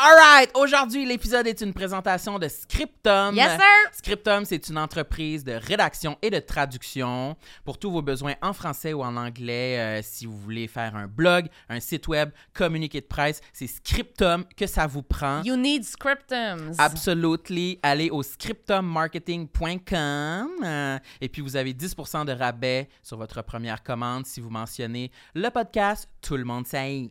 Alright, aujourd'hui, l'épisode est une présentation de Scriptum. Yes, sir! Scriptum, c'est une entreprise de rédaction et de traduction pour tous vos besoins en français ou en anglais. euh, si vous voulez faire un blog, un site web, communiqué de presse, c'est Scriptum que ça vous prend. You need scriptums. Absolutely. Allez au scriptummarketing.com euh, et puis vous avez 10% de rabais sur votre première commande si vous mentionnez le podcast Tout le monde sait.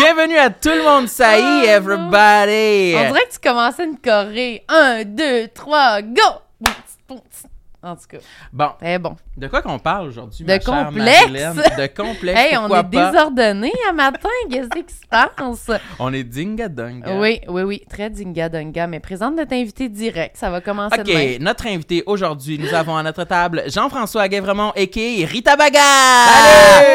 Bienvenue à Tout le monde sait, Oh, everybody! On dirait que tu commençais une choré. Un, deux, trois, go! En tout cas, Bon, très bon. de quoi qu'on parle aujourd'hui, De ma complexe. Madeleine? De complexe, Hey, on est désordonné à matin. Qu'est-ce qui se passe? On est dinga-dunga. Oui, oui, oui. Très dinga-dunga. Mais présente notre invité direct. Ça va commencer. OK, notre invité aujourd'hui, nous avons à notre table Jean-François Guévremont, a.k.a. Rita Baga!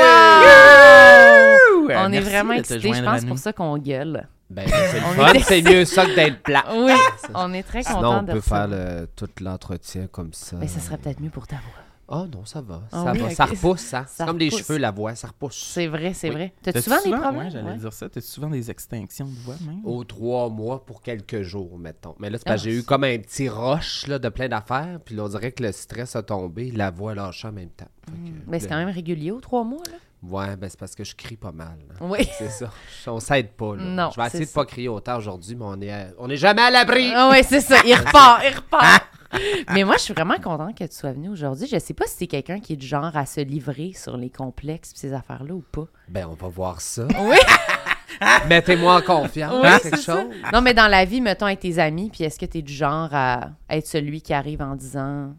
Wow! On est vraiment excités. Je pense pour ça qu'on gueule. Ben, c'est le On fun, est- c'est mieux ça que d'être plat. Oui, on est très Sinon, contents on de peut faire le- tout l'entretien comme ça. Mais ça serait peut-être mieux pour ta voix. Oh non, ça va. Ah ça oui, va. Ça repousse, hein? Ça C'est comme les repousse. cheveux, la voix, ça repousse. C'est vrai, c'est Oui. vrai. T'as-tu T'as-tu souvent des problèmes? Ouais, j'allais Ouais. dire ça. T'as souvent des extinctions de voix, même? Aux trois mois pour quelques jours, mettons. Mais là, c'est Ah, parce que j'ai eu c'est- comme un petit rush là, de plein d'affaires. Puis là, on dirait que le stress a tombé, la voix lâchée en même temps. Que, Mais c'est ben, quand même régulier aux trois mois, là. Ouais, ben c'est parce que je crie pas mal. là. Oui. C'est ça. On s'aide pas. Là. Non, je vais essayer de pas crier autant aujourd'hui, mais on est, à- on est jamais à l'abri. Ah oui, c'est ça. Il repart, il repart. Mais moi, je suis vraiment contente que tu sois venu aujourd'hui. Je sais pas si c'est quelqu'un qui est du genre à se livrer sur les complexes et ces affaires-là ou pas. Ben, on va voir ça. Oui. Mettez-moi en confiance. Oui, quelque c'est ça. chose. Non, mais dans la vie, mettons, avec tes amis, puis est-ce que tu es du genre à être celui qui arrive en disant,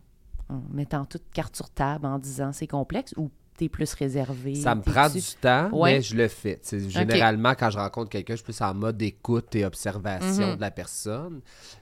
en mettant toute carte sur table, en disant c'est complexe ou t'es plus réservé? Ça me prend du temps, Ouais. mais je le fais. Tu sais, généralement, quand je rencontre quelqu'un, je suis plus en mode écoute et observation Mhm. de la personne.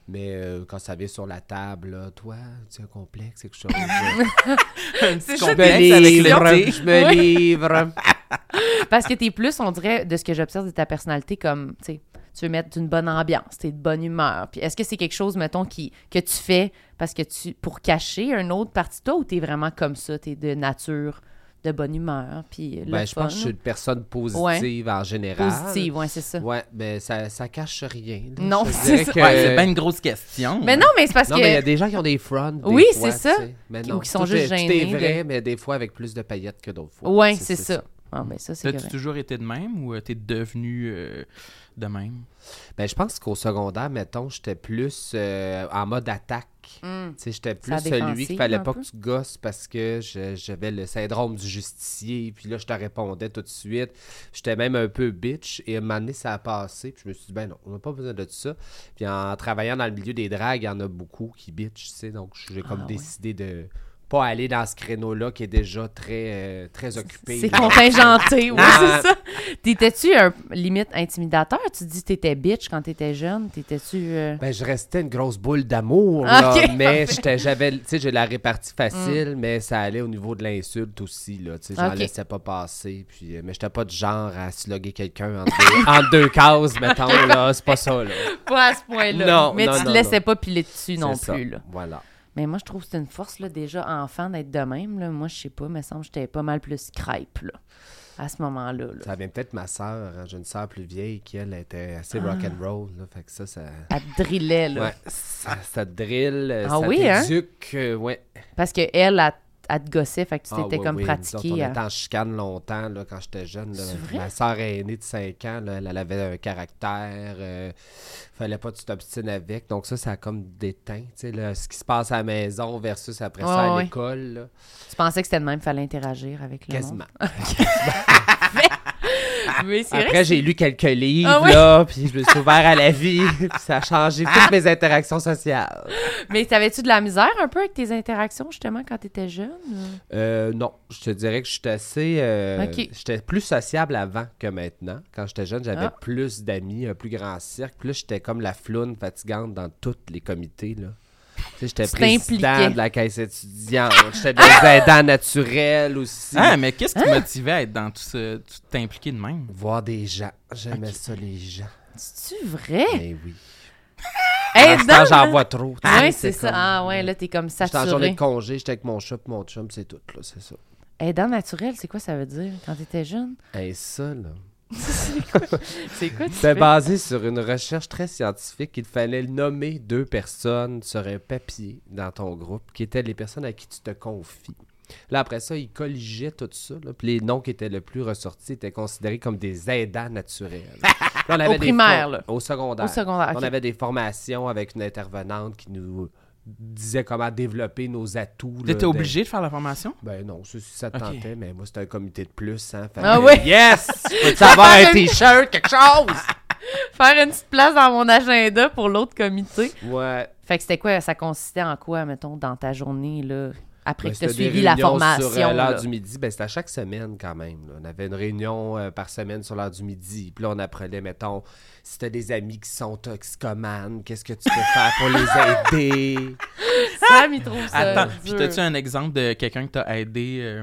Mais euh, quand ça vient sur la table, là, toi, tu as un complexe, quelque chose. Un petit complexe avec le je me livre. Parce que t'es plus, on dirait, de ce que j'observe de ta personnalité, comme, tu sais, tu veux mettre d'une bonne ambiance, t'es de bonne humeur. Puis est-ce que c'est quelque chose, mettons, qui, que tu fais parce que tu pour cacher une autre partie de toi ou t'es vraiment comme ça, t'es de nature de bonne humeur, puis le Ben, je fun, pense que je suis une personne positive en général. positive, ouais, c'est ça. Ouais, mais ça, ça cache rien. là. Non, Je c'est ça. que- Ouais, c'est pas une grosse question. Mais non, mais c'est parce Non, que... mais il y a des gens qui ont des fronts. des Oui, fois, c'est ça. Ou non, qui sont juste est- gênés est vrai, de- mais des fois avec plus de paillettes que d'autres fois. Ouais, c'est ça. Ah, ben ça, c'est T'as-tu correct. toujours été de même ou euh, t'es devenu euh, de même? Ben, je pense qu'au secondaire, mettons, j'étais plus euh, en mode attaque. Hmm. Tu sais, j'étais plus celui qu'il fallait pas peu? que tu gosses parce que j'avais le syndrome du justicier. Puis là, je te répondais tout de suite. J'étais même un peu bitch. Et à un moment donné, ça a passé. Puis je me suis dit, ben non, on n'a pas besoin de ça. Puis en travaillant dans le milieu des dragues, il y en a beaucoup qui bitch, tu sais. Donc, j'ai comme Ah, ouais. décidé de pas aller dans ce créneau-là qui est déjà très, euh, très occupé. C'est contingenté, oui, Ah. c'est ça. T'étais-tu un limite intimidateur? Tu dis que t'étais bitch quand t'étais jeune. T'étais-tu... euh, Ben, je restais une grosse boule d'amour, Ah, là, ok, mais j'avais, tu sais, j'ai la répartie facile, mais ça allait au niveau de l'insulte aussi, là, tu sais, j'en Ok. laissais pas passer, puis, euh, mais j'étais pas du genre à slugger quelqu'un en deux, en deux cases, mettons, là, c'est pas ça, là. Pas à ce point-là. Non, mais non, tu te non, laissais non. pas piler dessus non ça, plus, là. Voilà. Mais moi, je trouve que c'est une force, là, déjà, enfant, d'être de même, là. Moi, je sais pas, me semble que j'étais pas mal plus crêpe, là, à ce moment-là, là. Ça vient peut-être ma soeur, hein, j'ai une soeur plus vieille qui, elle, était assez Ah. rock'n'roll, là, fait que ça, ça... Elle te drillait, là. Ouais, ça, ça te drill, euh, Ah ça oui, hein? euh, ouais. Parce qu'elle, elle, elle, elle te gossait, fait que tu Ah, t'étais ouais, comme oui, pratiqué. on à- était en chicane longtemps là, quand j'étais jeune. là. Vrai? Ma soeur aînée de 5 ans, là, elle, avait un caractère. euh, fallait pas que tu t'obstines avec. Donc ça, ça a comme déteint. là, ce qui se passe à la maison versus après ça à l'école. Tu pensais que c'était de même, fallait interagir avec le Quasiment. monde? Oui, c'est vrai. Après, j'ai lu quelques livres, Ah, ouais? là, puis je me suis ouvert à la vie, puis ça a changé toutes mes interactions sociales. Mais t'avais-tu de la misère un peu avec tes interactions, justement, quand t'étais jeune? Euh, non, je te dirais que j'étais assez. euh, Ok. J'étais plus sociable avant que maintenant. Quand j'étais jeune, j'avais Ah. plus d'amis, un plus grand cercle. Puis là, j'étais comme la floune fatigante dans tous les comités. Là. Tu sais, J'étais Tu président de la caisse étudiante. J'étais des aidants naturels aussi. Ah, mais qu'est-ce qui motivait à être dans tout ce. tout t'impliquer de même? Voir des gens. J'aimais ça, les gens. C'est-tu vrai? Mais oui. Hey, dans- j'en vois trop. tu sais, Ouais, c'est ça. comme- Ah ouais, là, t'es comme J'étais en journée saturé. de congé, j'étais avec mon chat mon chum, c'est tout, là, c'est ça. Aidant naturel, c'est quoi ça veut dire quand t'étais jeune? Hey, ça, là. C'est quoi? C'est basé sur une recherche très scientifique. Il fallait nommer deux personnes sur un papier dans ton groupe qui étaient les personnes à qui tu te confies. Là, après ça, ils colligeaient tout ça. Là, puis les noms qui étaient le plus ressortis étaient considérés comme des aidants naturels. Là, on avait Au des primaire, là. Au secondaire. Au secondaire, On avait des formations avec une intervenante qui nous disait comment développer nos atouts. là, T'étais de- obligé de faire la formation? Ben non, ça, si ça te tentait, mais moi, c'était un comité de plus. Hein, Fait Ah que, ouais? Yes! Peux-tu avoir un t-shirt, quelque chose? Faire une petite place dans mon agenda pour l'autre comité. Ouais. Fait que c'était quoi? Ça consistait en quoi, mettons, dans ta journée, là? Après Ben, que c'était des suivi la réunions formation. Sur euh, l'heure du midi, ben, c'était à chaque semaine quand même. là. On avait une réunion euh, par semaine sur l'heure du midi. Puis là, on apprenait, mettons, si t'as des amis qui sont toxicomanes, qu'est-ce que tu peux faire pour les aider? Sam, il trouve ça Attends, puis t'as-tu un exemple de quelqu'un que t'as aidé? euh,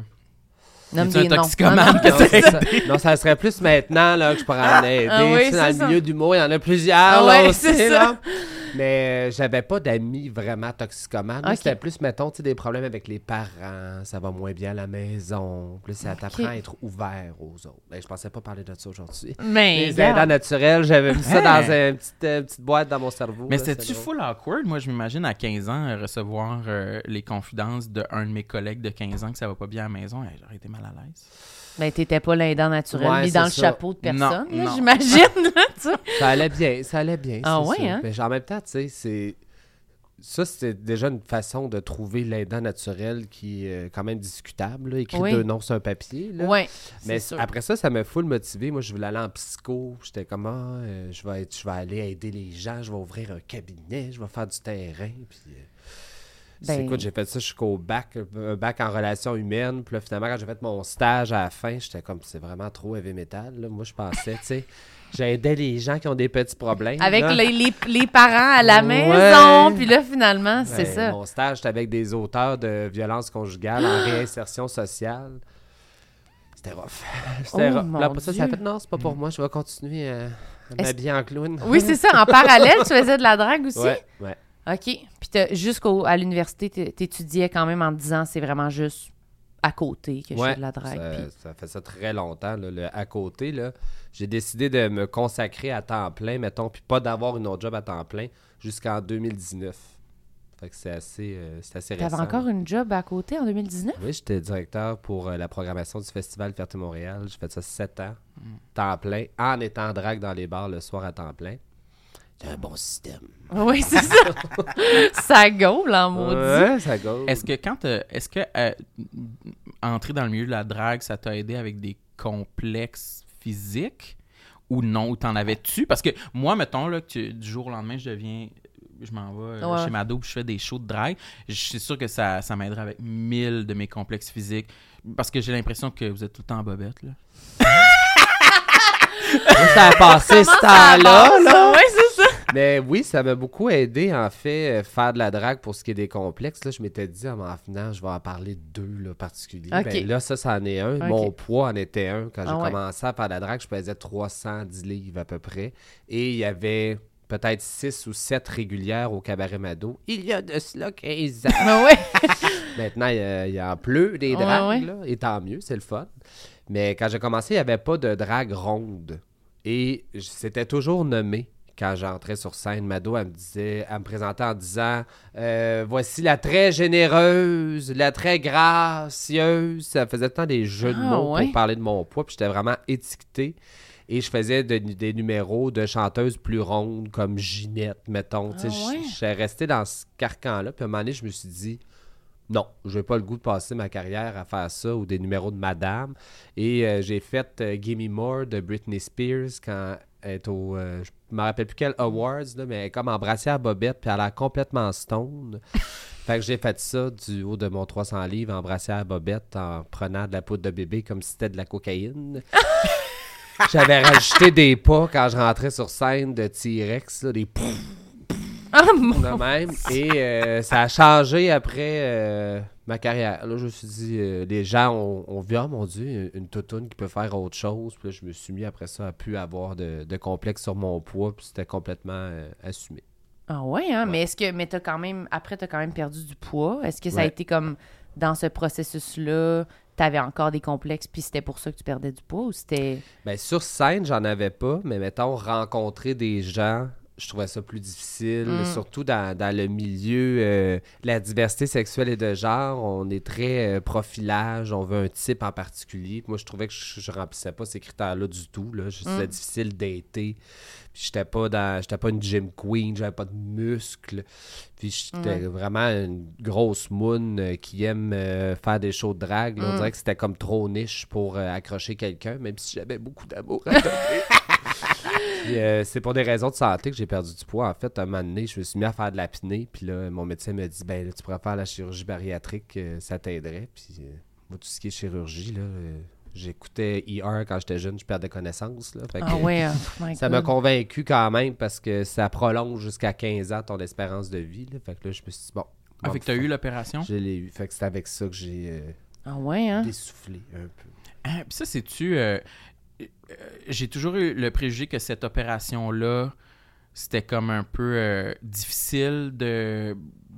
Nomme un des noms. toxicomane Non, non, que non, ça, non, ça serait plus maintenant là, que je pourrais en aider. Ah oui, Tu sais, dans c'est le ça. milieu d'humour, il y en a plusieurs. Ah là, ouais, aussi, c'est là. ça. Mais euh, j'avais pas d'amis vraiment toxicomanes. Moi, Ok. C'était plus, mettons, tu sais, des problèmes avec les parents, ça va moins bien à la maison. Plus ça t'apprend à être ouvert aux autres. Ben, je pensais pas parler de ça aujourd'hui. Mais, Les aidants naturels, j'avais mis ça Hein? dans une petite, euh, petite boîte dans mon cerveau. Mais là, c'était-tu drôle. full awkward? Moi, je m'imagine à 15 ans euh, recevoir euh, les confidences d'un de mes collègues de 15 ans que ça va pas bien à la maison. Hey, J'aurais été mal à l'aise. Ben, t'étais pas l'aidant naturel, Ouais, mis dans le c'est ça. chapeau de personne, j'imagine. Ça allait bien, ça allait bien. Ah c'est ouais, hein? Mais en même temps, tu sais, c'est. Ça, c'était déjà une façon de trouver l'aidant naturel qui est euh, quand même discutable. là. Écrire Oui. deux noms sur un papier. là. Mais c'est sûr. après ça, ça m'a full motivé. Moi, je voulais aller en psycho. J'étais comme, ah, euh, je, vais être, je vais aller aider les gens, je vais ouvrir un cabinet, je vais faire du terrain. Puis, euh, c'est- Ben- écoute, j'ai fait ça jusqu'au bac, un bac en relations humaines. Puis là, finalement, quand j'ai fait mon stage à la fin, j'étais comme, c'est vraiment trop heavy metal. là. Moi, je pensais, tu sais, j'aidais les gens qui ont des petits problèmes. Avec les, les, les parents à la maison, puis là, finalement, c'est Ben, ça. Mon stage, avec des auteurs de violences conjugales en réinsertion sociale. C'était rough. C'était Oh, rough. Là, après ça, ça a fait non, c'est pas pour moi, je vais continuer à, m'habiller en clown. Oui, c'est ça. En parallèle, tu faisais de la drague aussi? Ouais, ouais. OK. Jusqu'à l'université, t'é- t'étudiais quand même en te disant c'est vraiment juste à côté que je fais de la drague. ça, fait ça très longtemps, là, le à côté. Là. J'ai décidé de me consacrer à temps plein, mettons, puis pas d'avoir une autre job à temps plein jusqu'en 2019. Fait que c'est assez, euh, c'est assez récent. T'avais encore une job à côté en 2019? Oui, j'étais directeur pour euh, la programmation du Festival Ferté-Montréal. J'ai fait ça sept ans, Hmm. temps plein, en étant drague dans les bars le soir à temps plein. C'est un bon système. Oui, c'est ça. ça gaule en maudit. Ouais, ça go. Est-ce que quand t'as- est-ce que euh, entrer dans le milieu de la drague, ça t'a aidé avec des complexes physiques ou non? Ou t'en avais-tu? Parce que moi, mettons, là, que tu- du jour au lendemain, je deviens. Je m'en vais euh, Ouais. chez Mado puis je fais des shows de drague. Je suis sûr que ça, ça m'aiderait avec mille de mes complexes physiques. Parce que j'ai l'impression que vous êtes tout le temps en bobette. Là. Ça a passé ce temps-là. là? Oui, c'est ça. Mais oui, ça m'a beaucoup aidé, en fait, euh, faire de la drague pour ce qui est des complexes. Là, je m'étais dit, en finant, je vais en parler de deux là, particuliers. Ben, là, ça, ça en est un. Mon poids en était un. Quand j'ai Ah ouais. commencé à faire de la drague, je pesais 310 livres à peu près. Et il y avait peut-être 6 ou 7 régulières au Cabaret Mado. Il y a de cela 15 ans. Ouais. Maintenant, il y, en pleut des Ouais, dragues, ouais. là, et tant mieux, c'est le fun. Mais quand j'ai commencé, il n'y avait pas de drague ronde. Et c'était toujours nommé quand j'entrais sur scène. Mado, elle me disait, elle me présentait en disant euh, Voici la très généreuse, la très gracieuse. Ça faisait tant des jeux de Ah, mots ouais? pour parler de mon poids, puis j'étais vraiment étiqueté. Et je faisais de- des numéros de chanteuses plus rondes, comme Ginette, mettons. Ah, je- ouais? Je suis resté dans ce carcan-là. Puis à un moment donné, je me suis dit non, je n'ai pas le goût de passer ma carrière à faire ça ou des numéros de madame. Et euh, j'ai fait euh, Gimme More de Britney Spears quand est au. euh, je me rappelle plus quel Awards, là, mais elle est comme en brassière bobette, puis elle a l'air complètement stone. fait que j'ai fait ça du haut de mon 300 livres en brassière bobette en prenant de la poudre de bébé comme si c'était de la cocaïne. J'avais rajouté des pas quand je rentrais sur scène de T-Rex, des pouf, Ah, mon... de même. Et euh, ça a changé après euh, ma carrière. Là, je me suis dit, euh, les gens ont, ont vu, oh mon Dieu, une toutoune qui peut faire autre chose. Puis là, je me suis mis après ça à plus avoir de, de complexe sur mon poids. Puis c'était complètement assumé. Ah ouais, hein? Ouais. Mais est-ce que. Mais t'as quand même. Après, t'as quand même perdu du poids? Est-ce que ça a été comme dans ce processus-là, t'avais encore des complexes, puis c'était pour ça que tu perdais du poids ou c'était. Ben, sur scène, j'en avais pas, mais mettons, rencontrer des gens, je trouvais ça plus difficile, Mm. surtout dans, dans le milieu euh, de la diversité sexuelle et de genre. On est très euh, profilage, on veut un type en particulier. Moi, je trouvais que je, je remplissais pas ces critères-là du tout. Là. C'était Mm. difficile d'été. Puis j'étais pas dans j'étais pas une gym queen, j'avais pas de muscles. Puis j'étais vraiment une grosse moune euh, qui aime euh, faire des shows de drague. On Mm. dirait que c'était comme trop niche pour accrocher quelqu'un, même si j'avais beaucoup d'amour à euh, c'est pour des raisons de santé que j'ai perdu du poids. En fait, un moment donné, je me suis mis à faire de l'apnée. Puis là, mon médecin m'a dit ben là, tu pourrais faire la chirurgie bariatrique, euh, ça t'aiderait. Puis euh, moi, tout ce qui est chirurgie, là, euh, j'écoutais ER quand j'étais jeune, je perdais connaissance. Là, Fait que, Ah ouais, my ça m'a convaincu quand même parce que ça prolonge jusqu'à 15 ans ton espérance de vie. là. Fait que là, je me suis dit, bon. Avec t'as eu l'opération? Je l'ai eu. Fait que c'est avec ça que j'ai euh, Ah ouais, hein? dessoufflé un peu. Ah, Puis ça, c'est-tu. euh, J'ai toujours eu le préjugé que cette opération-là, c'était comme un peu euh, difficile de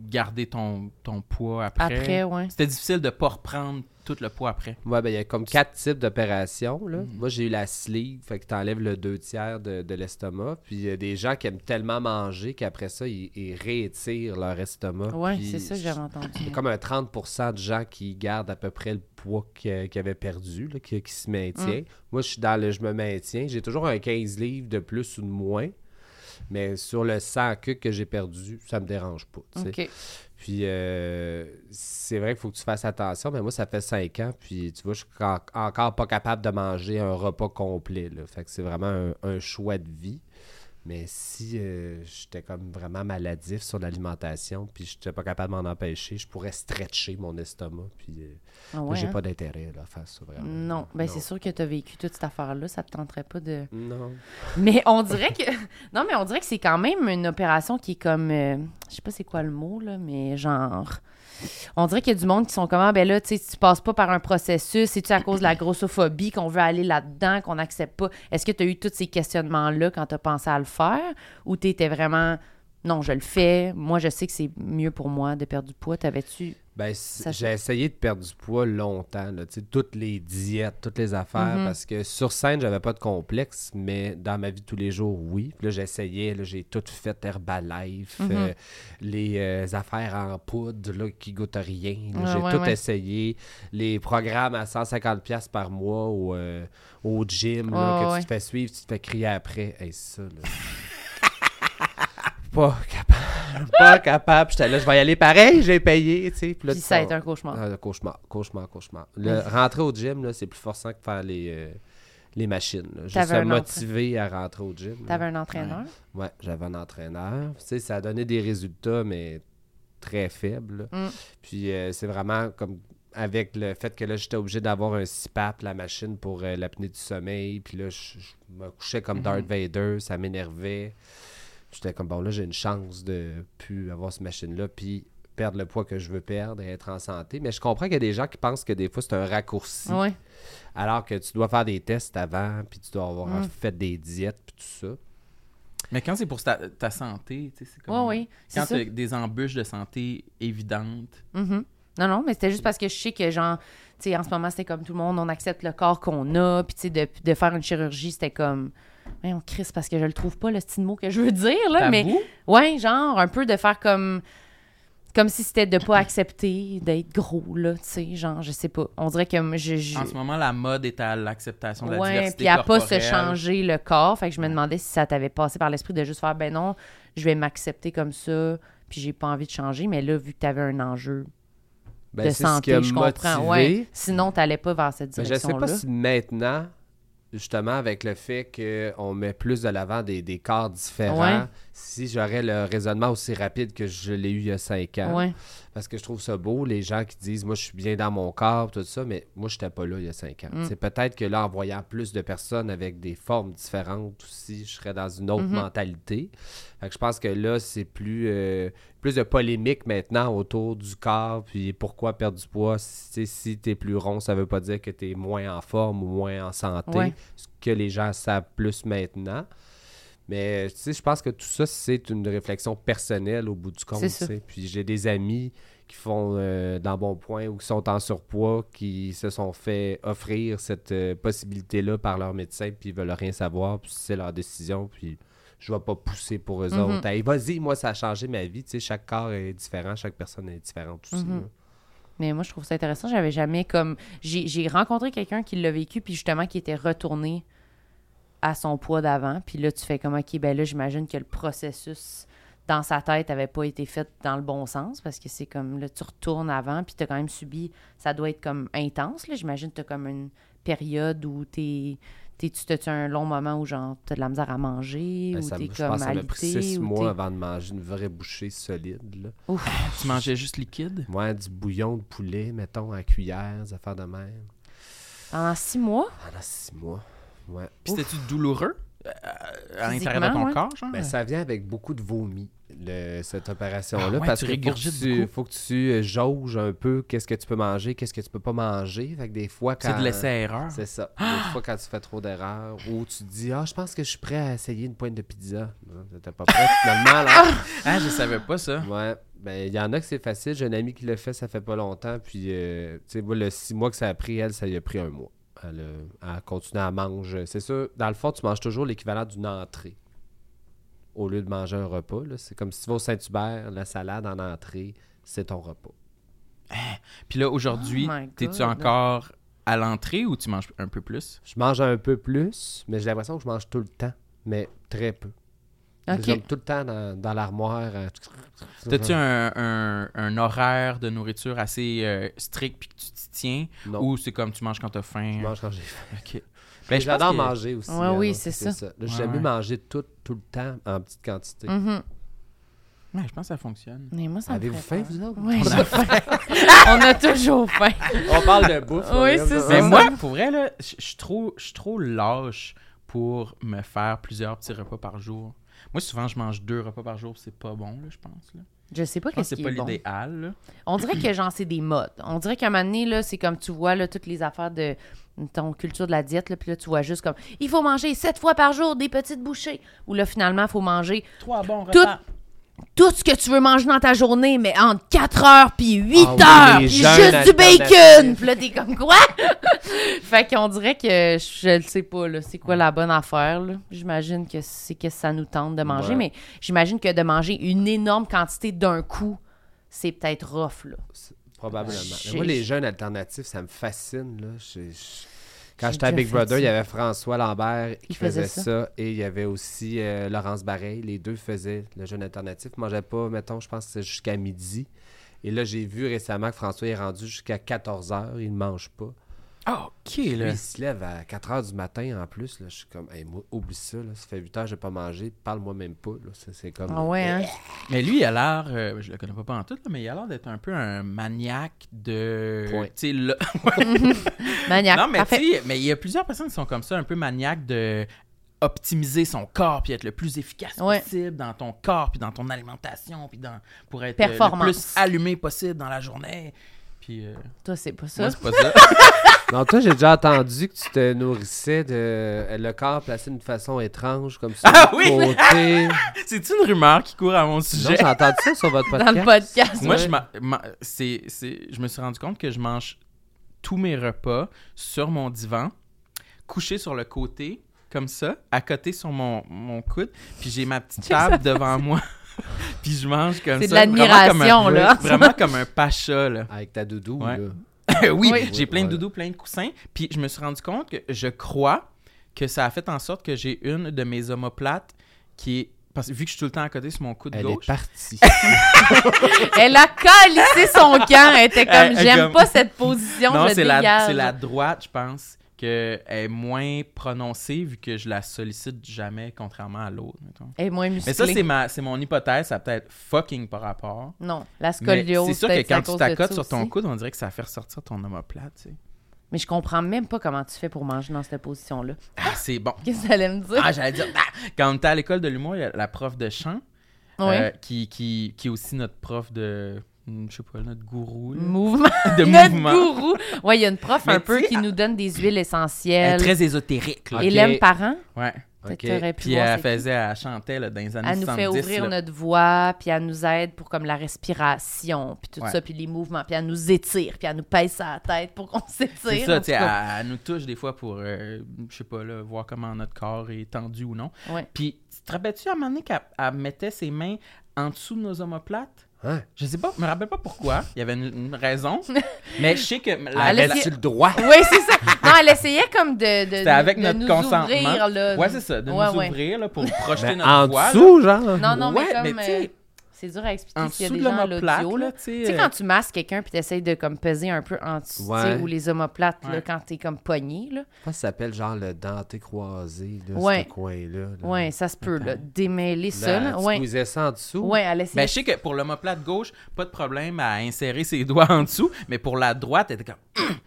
garder ton, ton poids après. Après, ouais. C'était difficile de pas reprendre tout le poids après. Ouais, ben il y a comme quatre types d'opérations. là. Mhm. Moi, j'ai eu la sleeve, fait que t'enlèves le deux tiers de, de l'estomac. Puis il y a des gens qui aiment tellement manger qu'après ça, ils, ils réétirent leur estomac. Ouais, Puis c'est ça que j'avais entendu. Il y a comme un 30% de gens qui gardent à peu près le poids qu'ils avaient perdu, là, qui, qui se maintient. Mm. Moi, je suis dans le je me maintiens. J'ai toujours un 15 livres de plus ou de moins. Mais sur le 100 que, que j'ai perdu, ça me dérange pas. Puis euh, c'est vrai qu'il faut que tu fasses attention, mais moi, ça fait 5 ans, puis tu vois, je suis en- encore pas capable de manger un repas complet. Fait que c'est vraiment un choix de vie. Mais si euh, j'étais comme vraiment maladif sur l'alimentation, puis je n'étais pas capable de m'en empêcher, je pourrais stretcher mon estomac. Puis euh, Ah ouais, j'ai hein? pas d'intérêt là, à faire ça vraiment. Non, ben c'est sûr que tu as vécu toute cette affaire-là, ça te tenterait pas de... Non. Mais on dirait que... Non, mais on dirait que c'est quand même une opération qui est comme... euh, Je sais pas c'est quoi le mot, là, mais genre... On dirait qu'il y a du monde qui sont comme, ah, ben là, tu sais, tu passes pas par un processus, c'est-tu à cause de la grossophobie qu'on veut aller là-dedans, qu'on n'accepte pas? Est-ce que tu as eu tous ces questionnements-là quand tu as pensé à le faire? Ou tu étais vraiment, non, je le fais, moi, je sais que c'est mieux pour moi de perdre du poids. T'avais-tu... Ben, j'ai essayé de perdre du poids longtemps, là, toutes les diètes, toutes les affaires, Mhm. parce que sur scène, j'avais pas de complexe, mais dans ma vie de tous les jours, oui. Puis là, j'essayais, j'ai tout fait Herbalife, Mhm. euh, les euh, affaires en poudre là, qui goûtent rien. Ouais, j'ai ouais, tout ouais. essayé. Les programmes à 150$ piastres par mois au, euh, au gym, là, Ouais, que tu te fais suivre, tu te fais crier après. Hey, ça, là. pas capable. Pas capable. J'étais là, je vais y aller pareil, j'ai payé, tu sais. Puis là, Puis tu ça a été un cauchemar. ah, cauchemar, cauchemar, cauchemar. Le, rentrer au gym, c'est plus forçant que faire les, euh, les machines. un motiver à rentrer au gym. T'avais un entraîneur? Ouais, j'avais un entraîneur. Tu sais, ça a donné des résultats, mais très faibles. Mm. Puis euh, c'est vraiment comme avec le fait que là, j'étais obligé d'avoir un CPAP, la machine pour euh, l'apnée du sommeil. Puis là, je, je me couchais comme Mm-hmm. Darth Vader, ça m'énervait. J'étais comme, bon, là, j'ai une chance de plus avoir cette machine-là, puis perdre le poids que je veux perdre et être en santé. Mais je comprends qu'il y a des gens qui pensent que des fois, c'est un raccourci. Oui. Alors que tu dois faire des tests avant, puis tu dois avoir Mm. fait des diètes, puis tout ça. Mais quand c'est pour ta, ta santé, tu sais, c'est comme. Oui, oui. C'est Quand tu des embûches de santé évidentes. Mhm. Non, non, mais c'était juste parce que je sais que, genre, tu sais, en ce moment, c'était comme tout le monde, on accepte le corps qu'on a, puis tu sais, de, de faire une chirurgie, c'était comme. On Chris, parce que je le trouve pas, le style mot que je veux dire, là, mais. Ouais, genre, un peu de faire comme. Comme si c'était de pas accepter d'être gros, là, tu sais, genre, je sais pas. On dirait que m- je. je- En ce moment, la mode est à l'acceptation de la ouais, diversité puis à pas se corporelle. changer le corps. Fait que je me demandais si ça t'avait passé par l'esprit de juste faire, ben non, je vais m'accepter comme ça, puis j'ai pas envie de changer. Mais là, vu que t'avais un enjeu Ben, de c'est ce qui santé, a je comprends. Ouais. Sinon, t'allais pas vers cette Mais je sais direction-là. pas si maintenant, justement, avec le fait qu'on met plus de l'avant des, des corps différents, Ouais. si j'aurais le raisonnement aussi rapide que je l'ai eu il y a cinq ans. Ouais. Parce que je trouve ça beau, les gens qui disent moi je suis bien dans mon corps, tout ça, mais moi je n'étais pas là il y a cinq ans. Mm. C'est peut-être que là, en voyant plus de personnes avec des formes différentes aussi, je serais dans une autre Mhm. mentalité. Fait que je pense que là, c'est plus, euh, plus de polémique maintenant autour du corps, puis pourquoi perdre du poids. Si, si tu es plus rond, ça veut pas dire que tu es moins en forme ou moins en santé, Ouais. ce que les gens savent plus maintenant. Mais tu sais, je pense que tout ça, c'est une réflexion personnelle au bout du compte. Puis j'ai des amis qui font euh, dans bon point ou qui sont en surpoids, qui se sont fait offrir cette euh, possibilité-là par leur médecin, puis ils veulent rien savoir, puis c'est leur décision, puis je vais pas pousser pour eux Mhm. autres. Hey, vas-y, moi, ça a changé ma vie. Tu sais, chaque corps est différent, chaque personne est différente aussi. Mhm. Mais moi, je trouve ça intéressant. J'avais jamais comme. J'ai j'ai rencontré quelqu'un qui l'a vécu, puis justement, qui était retourné à son poids d'avant. Puis là, tu fais comme, OK, ben là, j'imagine que le processus dans sa tête avait pas été fait dans le bon sens, parce que c'est comme, là, tu retournes avant, puis tu as quand même subi. Ça doit être comme intense, là. J'imagine que tu as comme une période où t'es. t'es- Tu t'as-tu un long moment où, genre, t'as de la misère à manger, Ben, ou t'es je comme pense que ça m'a pris six mois t'es- avant de manger une vraie bouchée solide. Là. Ouf. Tu mangeais juste liquide? Ouais, du bouillon de poulet, mettons, à cuillère, des affaires de même. Pendant six mois? Pendant six mois. Ouais. Puis c'était-tu douloureux euh, à l'intérieur de ton ouais. corps, genre? Ben, ça vient avec beaucoup de vomi, le- cette opération-là. Ah ouais, parce que faut tu, faut que tu euh, jauges un peu qu'est-ce que tu peux manger, qu'est-ce que tu peux pas manger. Fait que des fois, quand... C'est de l'essai-erreur. C'est ça. Des fois, quand tu fais trop d'erreurs, ou tu te dis, ah, je pense que je suis prêt à essayer une pointe de pizza. Non, T'étais pas prêt, finalement, là. Ah, je savais pas ça. Ouais. Ben, il y en a que c'est facile. J'ai une amie qui l'a fait, ça fait pas longtemps. Puis, euh, tu sais, le six mois que ça a pris, elle, ça y a pris un mois. Elle, a- elle continue à manger. C'est sûr, dans le fond, tu manges toujours l'équivalent d'une entrée. Au lieu de manger un repas. là. C'est comme si tu vas au Saint-Hubert, la salade en entrée, c'est ton repas. Puis là, aujourd'hui, Oh t'es-tu encore à l'entrée ou tu manges un peu plus? Je mange un peu plus, mais j'ai l'impression que je mange tout le temps. Mais très peu. Tout le temps dans, dans l'armoire. euh, T'as-tu un, un- un horaire de nourriture assez euh, strict puis que tu t'y tiens? Non. Ou c'est comme tu manges quand t'as faim? Je mange quand j'ai faim. Ok. Mais Ben, J'adore que- manger aussi. Ouais, hein, oui, c'est ça. J'aime mieux ouais. manger tout, tout le temps en petite quantité. Mhm. Ouais, je pense que ça fonctionne. Mais moi, ça me Avez-vous faim, peur. vous autres? Oui, j'ai faim. On a toujours faim. On parle de bouffe. Oui, c'est ça. Mais moi, pour vrai, là, je suis trop, je suis trop lâche pour me faire plusieurs petits repas par jour. Moi, souvent, je mange deux repas par jour, c'est pas bon, là, je pense. Là. Je sais pas qu'est-ce que c'est est pas l'idéal. On dirait que genre c'est des modes. On dirait qu'à un moment donné, là, c'est comme tu vois là, toutes les affaires de ton culture de la diète, là, puis là tu vois juste comme il faut manger sept fois par jour des petites bouchées. Ou là finalement, il faut manger Trois bons repas. tout ce que tu veux manger dans ta journée, mais entre 4 heures puis 8 Ah heures, puis juste du bacon. Puis là, t'es comme quoi? fait qu'on dirait que je le sais pas, là, c'est quoi la bonne affaire, là. J'imagine que c'est que ça nous tente de manger, Ouais. mais j'imagine que de manger une énorme quantité d'un coup, c'est peut-être rough, là. Probablement. Mais moi, les jeunes alternatifs, ça me fascine. Là. Je- je- Quand j'étais à Big Brother, il y avait François Lambert qui faisait faisait, ça. ça. et il y avait aussi euh, Laurence Bareil. Les deux faisaient le jeûne alternatif. Ils mangeaient pas, mettons, je pense que c'est jusqu'à midi. Et là, j'ai vu récemment que François est rendu jusqu'à 14 heures. Il ne mange pas. Ah, ok, Lui, là. il se lève à 4 heures du matin en plus. Là. Je suis comme, Hey, moi, oublie ça. Là. Ça fait 8 heures que je n'ai pas mangé. Parle-moi même pas. C'est, comme. Ah ouais, hein? Mais lui, il a l'air, euh, je le connais pas, pas en tout, là, mais il a l'air d'être un peu un maniaque de. Point. Tu Maniaque. non, mais tu il y a plusieurs personnes qui sont comme ça, un peu maniaques de optimiser son corps puis être le plus efficace Ouais. possible dans ton corps puis dans ton alimentation puis dans pour être le plus allumé possible dans la journée. Puis euh, Toi, c'est pas ça. moi c'est pas ça. Non, toi, j'ai déjà entendu que tu te nourrissais de euh, le corps placé d'une façon étrange, comme ça. Ah oui! côté. C'est une rumeur qui court à mon Non, sujet. j'ai entendu ça sur votre podcast. Dans le podcast. Moi, ouais. je, ma- ma- c'est, c'est- je me suis rendu compte que je mange tous mes repas sur mon divan, couché sur le côté, comme ça, à côté sur mon, mon coude, puis j'ai ma petite table devant moi. Puis je mange comme C'est de ça. vraiment comme l'admiration, un- là. Vraiment comme un pacha, là. Avec ta doudou, Ouais. là. oui, Oui. j'ai plein de doudous, plein de coussins. Puis je me suis rendu compte que je crois que ça a fait en sorte que j'ai une de mes omoplates qui est... Parce que vu que je suis tout le temps à côté sur mon coude Elle gauche... est partie. Elle a calissé son camp. Elle était comme, Elle- elle j'aime comme- pas cette position, Non, c'est la, c'est la droite, je pense, qu'elle est moins prononcée vu que je la sollicite jamais, contrairement à l'autre. Elle est moins musclée. Mais ça, c'est ma, c'est mon hypothèse. Ça peut être fucking par rapport. Non, la scoliose. c'est sûr que quand tu t'accotes sur ton coude, on dirait que ça fait ressortir ton omoplate. Tu sais. Mais je comprends même pas comment tu fais pour manger dans cette position-là. Ah, c'est bon. Qu'est-ce que ça allait me dire? Ah, j'allais dire, ah, quand on était à l'école de l'humour, il y a la prof de chant, Oui. euh, qui, qui, qui est aussi notre prof de, je sais pas, notre gourou là, Mouvement. de Notre mouvement. gourou. Ouais, il y a une prof Mais un peu qui nous donne des huiles Elle est essentielles. très ésotérique. Là. Ok. Hélène Parent, Ouais. peut-être Ok. t'aurais pu Puis elle faisait, elle chantait là, dans les années Elle nous 70. fait ouvrir là. notre voix, puis elle nous aide pour comme la respiration, puis tout Ouais. ça, puis les mouvements, puis elle nous étire, puis elle nous pèse sa tête pour qu'on s'étire. C'est ça, tu sais, elle, elle nous touche des fois pour, euh, je sais pas, là, voir comment notre corps est tendu ou non. Ouais. Puis, tu te rappelles-tu à un moment donné qu'elle elle mettait ses mains en dessous de nos omoplates? Hein? Je sais pas, je me rappelle pas pourquoi. Il y avait une, une raison. mais je sais que la, Elle Avais-tu le droit? Oui, c'est ça. Non, elle essayait comme de, de, C'était avec de notre nous consentement. ouvrir, là. Ouais, c'est ça, de Ouais, nous ouais. ouvrir là, pour projeter notre en voix. là. dessous, genre? Non, non, Ouais, mais comme... mais tu sais, euh, c'est dur à expliquer s'il y a dessous des de gens à l'audio, là, là. tu sais. Euh, quand tu masses quelqu'un puis t'essayes de comme peser un peu en dessous, tu sais, Ouais. ou les omoplates, là, Ouais. quand t'es comme pogné, là. Je pense que ça s'appelle genre le denté croisé, là, Ouais. ce coin-là. là. Ouais, ça se peut, là. Démêler Là, ça, là. tu Ouais. ça en dessous? Ouais, elle essayait. Ben, je sais que pour l'omoplate gauche, pas de problème à insérer ses doigts en dessous, mais pour la droite, elle était comme.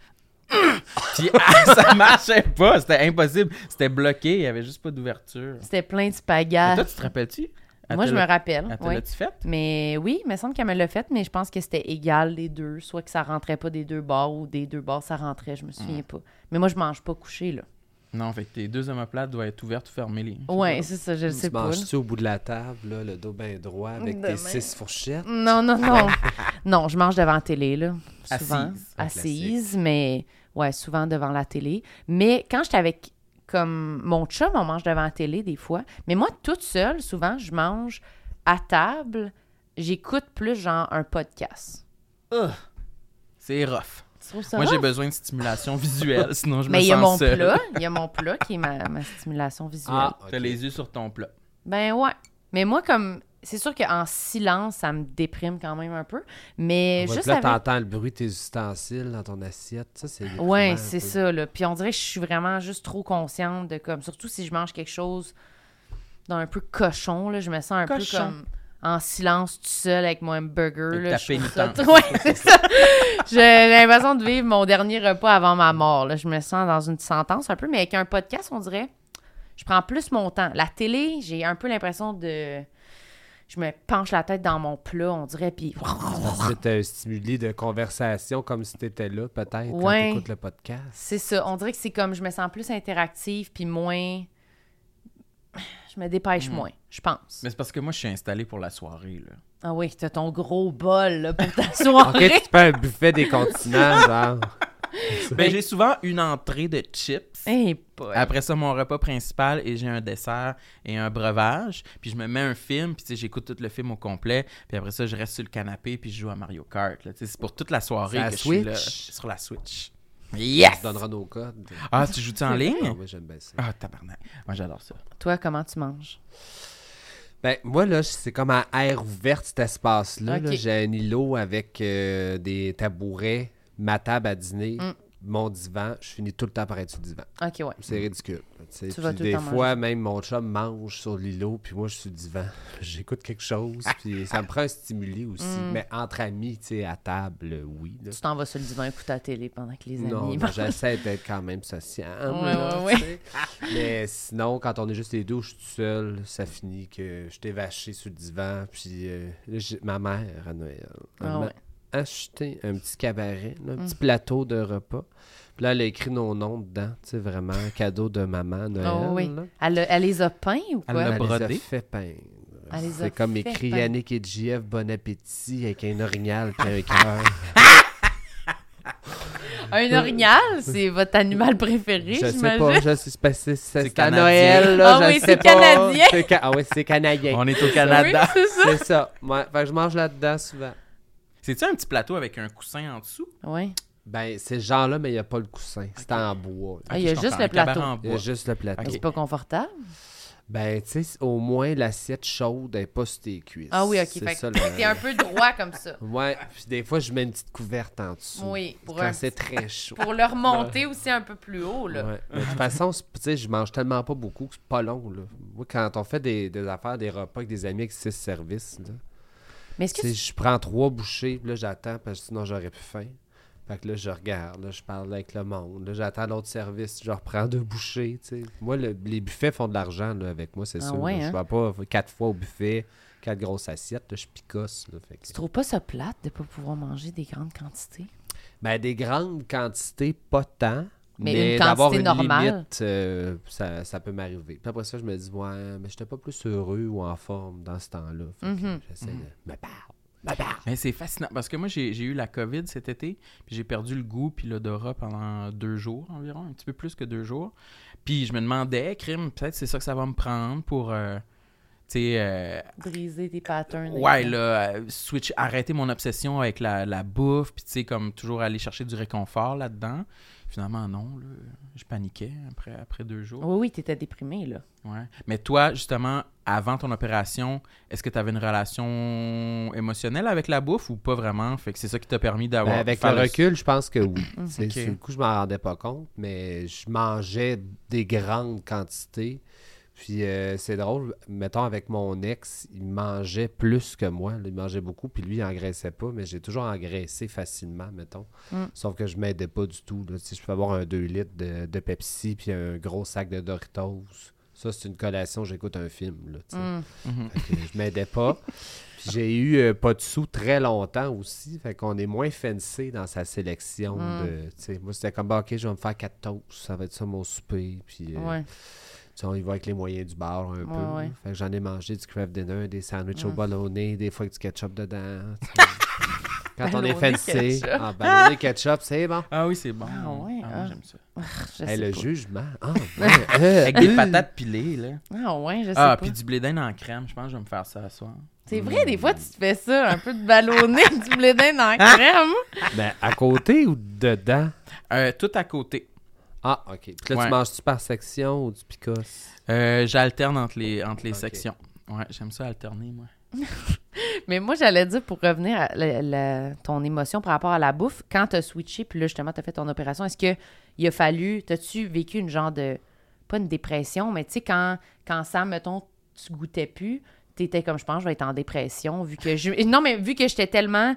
Puis ah, ça marchait pas, c'était impossible. C'était bloqué, il y avait juste pas d'ouverture. C'était plein de spaghettes. Toi, tu te rappelles-tu? Elle Moi, je me rappelle. Elle te ouais. l'a-tu fait? Mais oui, il me semble qu'elle me l'a fait, mais je pense que c'était égal les deux. Soit que ça rentrait pas des deux bords ou des deux bords ça rentrait, je me souviens pas. Mais moi, je mange pas couché, là. Non, fait que tes deux omoplates doivent être ouvertes ou fermées. Ouais, c'est ça, je le sais Tu pas. manges-tu au bout de la table, là, le dos bien droit, avec tes six fourchettes? Non, non, non. non, je mange devant la télé, là. Souvent. Assise. Assise, mais ouais, souvent devant la télé. Mais quand j'étais avec comme mon chum, on mange devant la télé des fois. Mais moi, toute seule, souvent, je mange à table. J'écoute plus genre un podcast. Ugh. C'est rough. Ça Moi, j'ai besoin de stimulation visuelle, sinon je Mais me il y a sens mon seul. plat. Il y a mon plat qui est ma, ma stimulation visuelle. Ah, T'as ok. les yeux sur ton plat. Ben ouais. Mais moi, comme. C'est sûr qu'en silence, ça me déprime quand même un peu. Mais Ouais, juste puis là, avec. t'entends le bruit de tes ustensiles dans ton assiette. Ça, c'est Ouais, c'est ça, là. Puis on dirait que je suis vraiment juste trop consciente de comme. Surtout si je mange quelque chose dans un peu cochon, là. Je me sens un Cochon. peu comme en silence tout seul avec mon hamburger. Avec là, ta je ça- pénitence. Ouais, c'est ça. J'ai l'impression de vivre mon dernier repas avant ma mort. Là. Je me sens dans une sentence un peu, mais avec un podcast, on dirait, je prends plus mon temps. La télé, j'ai un peu l'impression de. Je me penche la tête dans mon plat, on dirait, puis. Un stimuli de conversation comme si t'étais là, peut-être, quand Ouais. t'écoutes le podcast. C'est ça. On dirait que c'est comme je me sens plus interactive, puis moins. Je me dépêche moins, je pense. Mais c'est parce que moi, je suis installé pour la soirée. Là. Ah oui, t'as ton gros bol là, pour ta soirée. Ok, tu fais un buffet des continents, genre. Ben, j'ai souvent une entrée de chips. Après ça, mon repas principal et j'ai un dessert et un breuvage. Puis je me mets un film, puis tu sais, j'écoute tout le film au complet. Puis après ça, je reste sur le canapé puis je joue à Mario Kart. Tu C'est pour toute la soirée que je suis là. Sur la Switch. Yes! te donnera nos codes. Ah, tu joues-tu en Ah, ligne? oui, j'aime bien ça. Ah, tabarnak. Moi, j'adore ça. Toi, comment tu manges? Ben, moi, là, c'est comme à air ouverte, cet espace-là. là. J'ai un îlot avec euh, des tabourets, ma table à dîner, Mm. mon divan. Je finis tout le temps par être sur le divan. Ok, ouais. C'est ridicule. tu vas tout le des temps fois, manger. même mon chum mange sur l'îlot, puis moi, je suis sur le divan. J'écoute quelque chose, puis ça me prend un stimuli aussi. Mm. Mais entre amis, tu sais, à table, oui. là. Tu t'en vas sur le divan écouter la télé pendant que les amis Non, j'essaie d'être quand même social. Ouais, là, ouais, tu sais. Mais sinon, quand on est juste les deux, je suis tout seul, ça finit que je t'ai vaché sur le divan. Puis euh, là, ma mère, à Noël, Ah m'a ouais. Acheté un petit cabaret, là, un Mm. petit plateau de repas. Puis là, elle a écrit nos noms dedans. Tu sais, vraiment, un cadeau de maman Noël. Oh oui. Elle, elle les a peints ou Elle quoi? l'a Elle les a fait peindre. Elle les a C'est comme écrit peindre. Yannick et JF, bon appétit, avec un orignal et un cœur. Un orignal, c'est votre animal préféré, Je sais j'imagine? pas, je sais pas, c'est, à canadien. Noël, là, Ah je oui, sais c'est pas. canadien. Ca- Ah oui, c'est canadien. On est au Oui, Canada. c'est ça. Ça. Ouais, fait que je mange là-dedans souvent. C'est-tu un petit plateau avec un coussin en dessous? Oui. Ben, c'est ce genre-là, mais il n'y a pas le coussin. C'est en bois. Ah, il y a juste le plateau. en Il y a juste le plateau. Ok. C'est pas confortable? Ben, tu sais, au moins l'assiette chaude n'est pas sur tes cuisses. Ah oui, ok. C'est Fait ça, que le- t'es un peu droit comme ça. Ouais, puis des fois, je mets une petite couverte en dessous. Oui, pour, Quand un c'est petit- très chaud. pour le remonter aussi un peu plus haut, là. Ouais. Mais de toute façon, tu sais, je mange tellement pas beaucoup que c'est pas long. Là. Moi, quand on fait des, des affaires, des repas avec des amis avec six services, là, Mais est-ce que tu sais, je prends trois bouchées, puis là, j'attends, parce que sinon, j'aurais plus faim. Fait que là, je regarde, là, je parle avec le monde. Là, j'attends l'autre service, je reprends deux bouchées, tu sais. Moi, le- les buffets font de l'argent, là, avec moi, c'est Ah sûr. ouais, là. hein? Je vais pas quatre fois au buffet, quatre grosses assiettes, là, je picosse. Là, fait que- tu trouves pas ça plate de pas pouvoir manger des grandes quantités? Ben, des grandes quantités, pas tant. Mais Mais, une quantité une normale. limite, euh, ça, ça peut m'arriver. Puis après ça, je me dis, ouais, mais j'étais pas plus heureux ou en forme dans ce temps-là. Mhm. j'essaie de me parle. Mais c'est fascinant parce que moi, j'ai j'ai eu la COVID cet été, puis j'ai perdu le goût puis l'odorat pendant deux jours environ, un petit peu plus que deux jours. Puis je me demandais, crime, peut-être c'est ça que ça va me prendre pour, euh, tu sais, euh, Briser tes patterns. ouais, là, euh, switch, arrêter mon obsession avec la, la bouffe, puis tu sais, comme toujours aller chercher du réconfort là-dedans. Finalement, non, là, je paniquais après, après deux jours. Oui, oui, t'étais déprimé, là. Ouais. Mais toi, justement, avant ton opération, est-ce que tu avais une relation émotionnelle avec la bouffe ou pas vraiment? Fait que c'est ça qui t'a permis Ben, d'avoir. avec faire le recul, je pense que oui. C'est- Ok. Sur le coup, je m'en rendais pas compte, mais je mangeais des grandes quantités. Puis euh, c'est drôle, mettons avec mon ex, il mangeait plus que moi. là, il mangeait beaucoup, puis lui, il engraissait pas, mais j'ai toujours engraissé facilement, mettons. Mm. Sauf que je m'aidais pas du tout. là. Sais, je peux avoir un 2 litres de, de Pepsi, puis un gros sac de Doritos. Ça, c'est une collation, j'écoute un film. Là. Mm. Mhm. Fait que je m'aidais pas. Puis j'ai eu euh, pas de sous très longtemps aussi. Fait qu'on est moins fancy dans sa sélection. Mm. de tu sais, moi, c'était comme, bah, OK, je vais me faire quatre toasts. Ça va être ça mon souper. Puis euh, Ouais. On y va avec les moyens du bar un peu. ouais. Fait que j'en ai mangé du craft dinner, des sandwichs au Mm. ballonné, des fois avec du ketchup dedans. Quand on est fancy, ketchup. ah, ballonné ketchup, c'est bon. Ah oui, c'est bon. Ah ouais, moi, ah. j'aime ça. Je Hey, sais le pas. jugement. Ah, ouais, euh, Avec des patates pilées, là. Ah ouais, je sais Ah, pas. puis du blé d'Inde en crème. Je pense que je vais me faire ça ce soir. C'est vrai, des fois, tu te fais ça, un peu de ballonné, du blé d'Inde en crème. Ben, à côté ou dedans? Euh, tout à côté. Ah, OK. Puis là, Ouais. tu manges-tu par section ou du picos? Euh, J'alterne entre les, entre les sections. Ouais, j'aime ça alterner, moi. Mais moi, j'allais dire, pour revenir à la- la- ton émotion par rapport à la bouffe, quand t'as switché, puis là, justement, t'as fait ton opération, est-ce que il a fallu, t'as-tu vécu une genre de, pas une dépression, mais tu sais, quand, quand ça, mettons, tu goûtais plus, t'étais comme, je pense, je vais être en dépression, vu que je... Non, mais vu que j'étais tellement...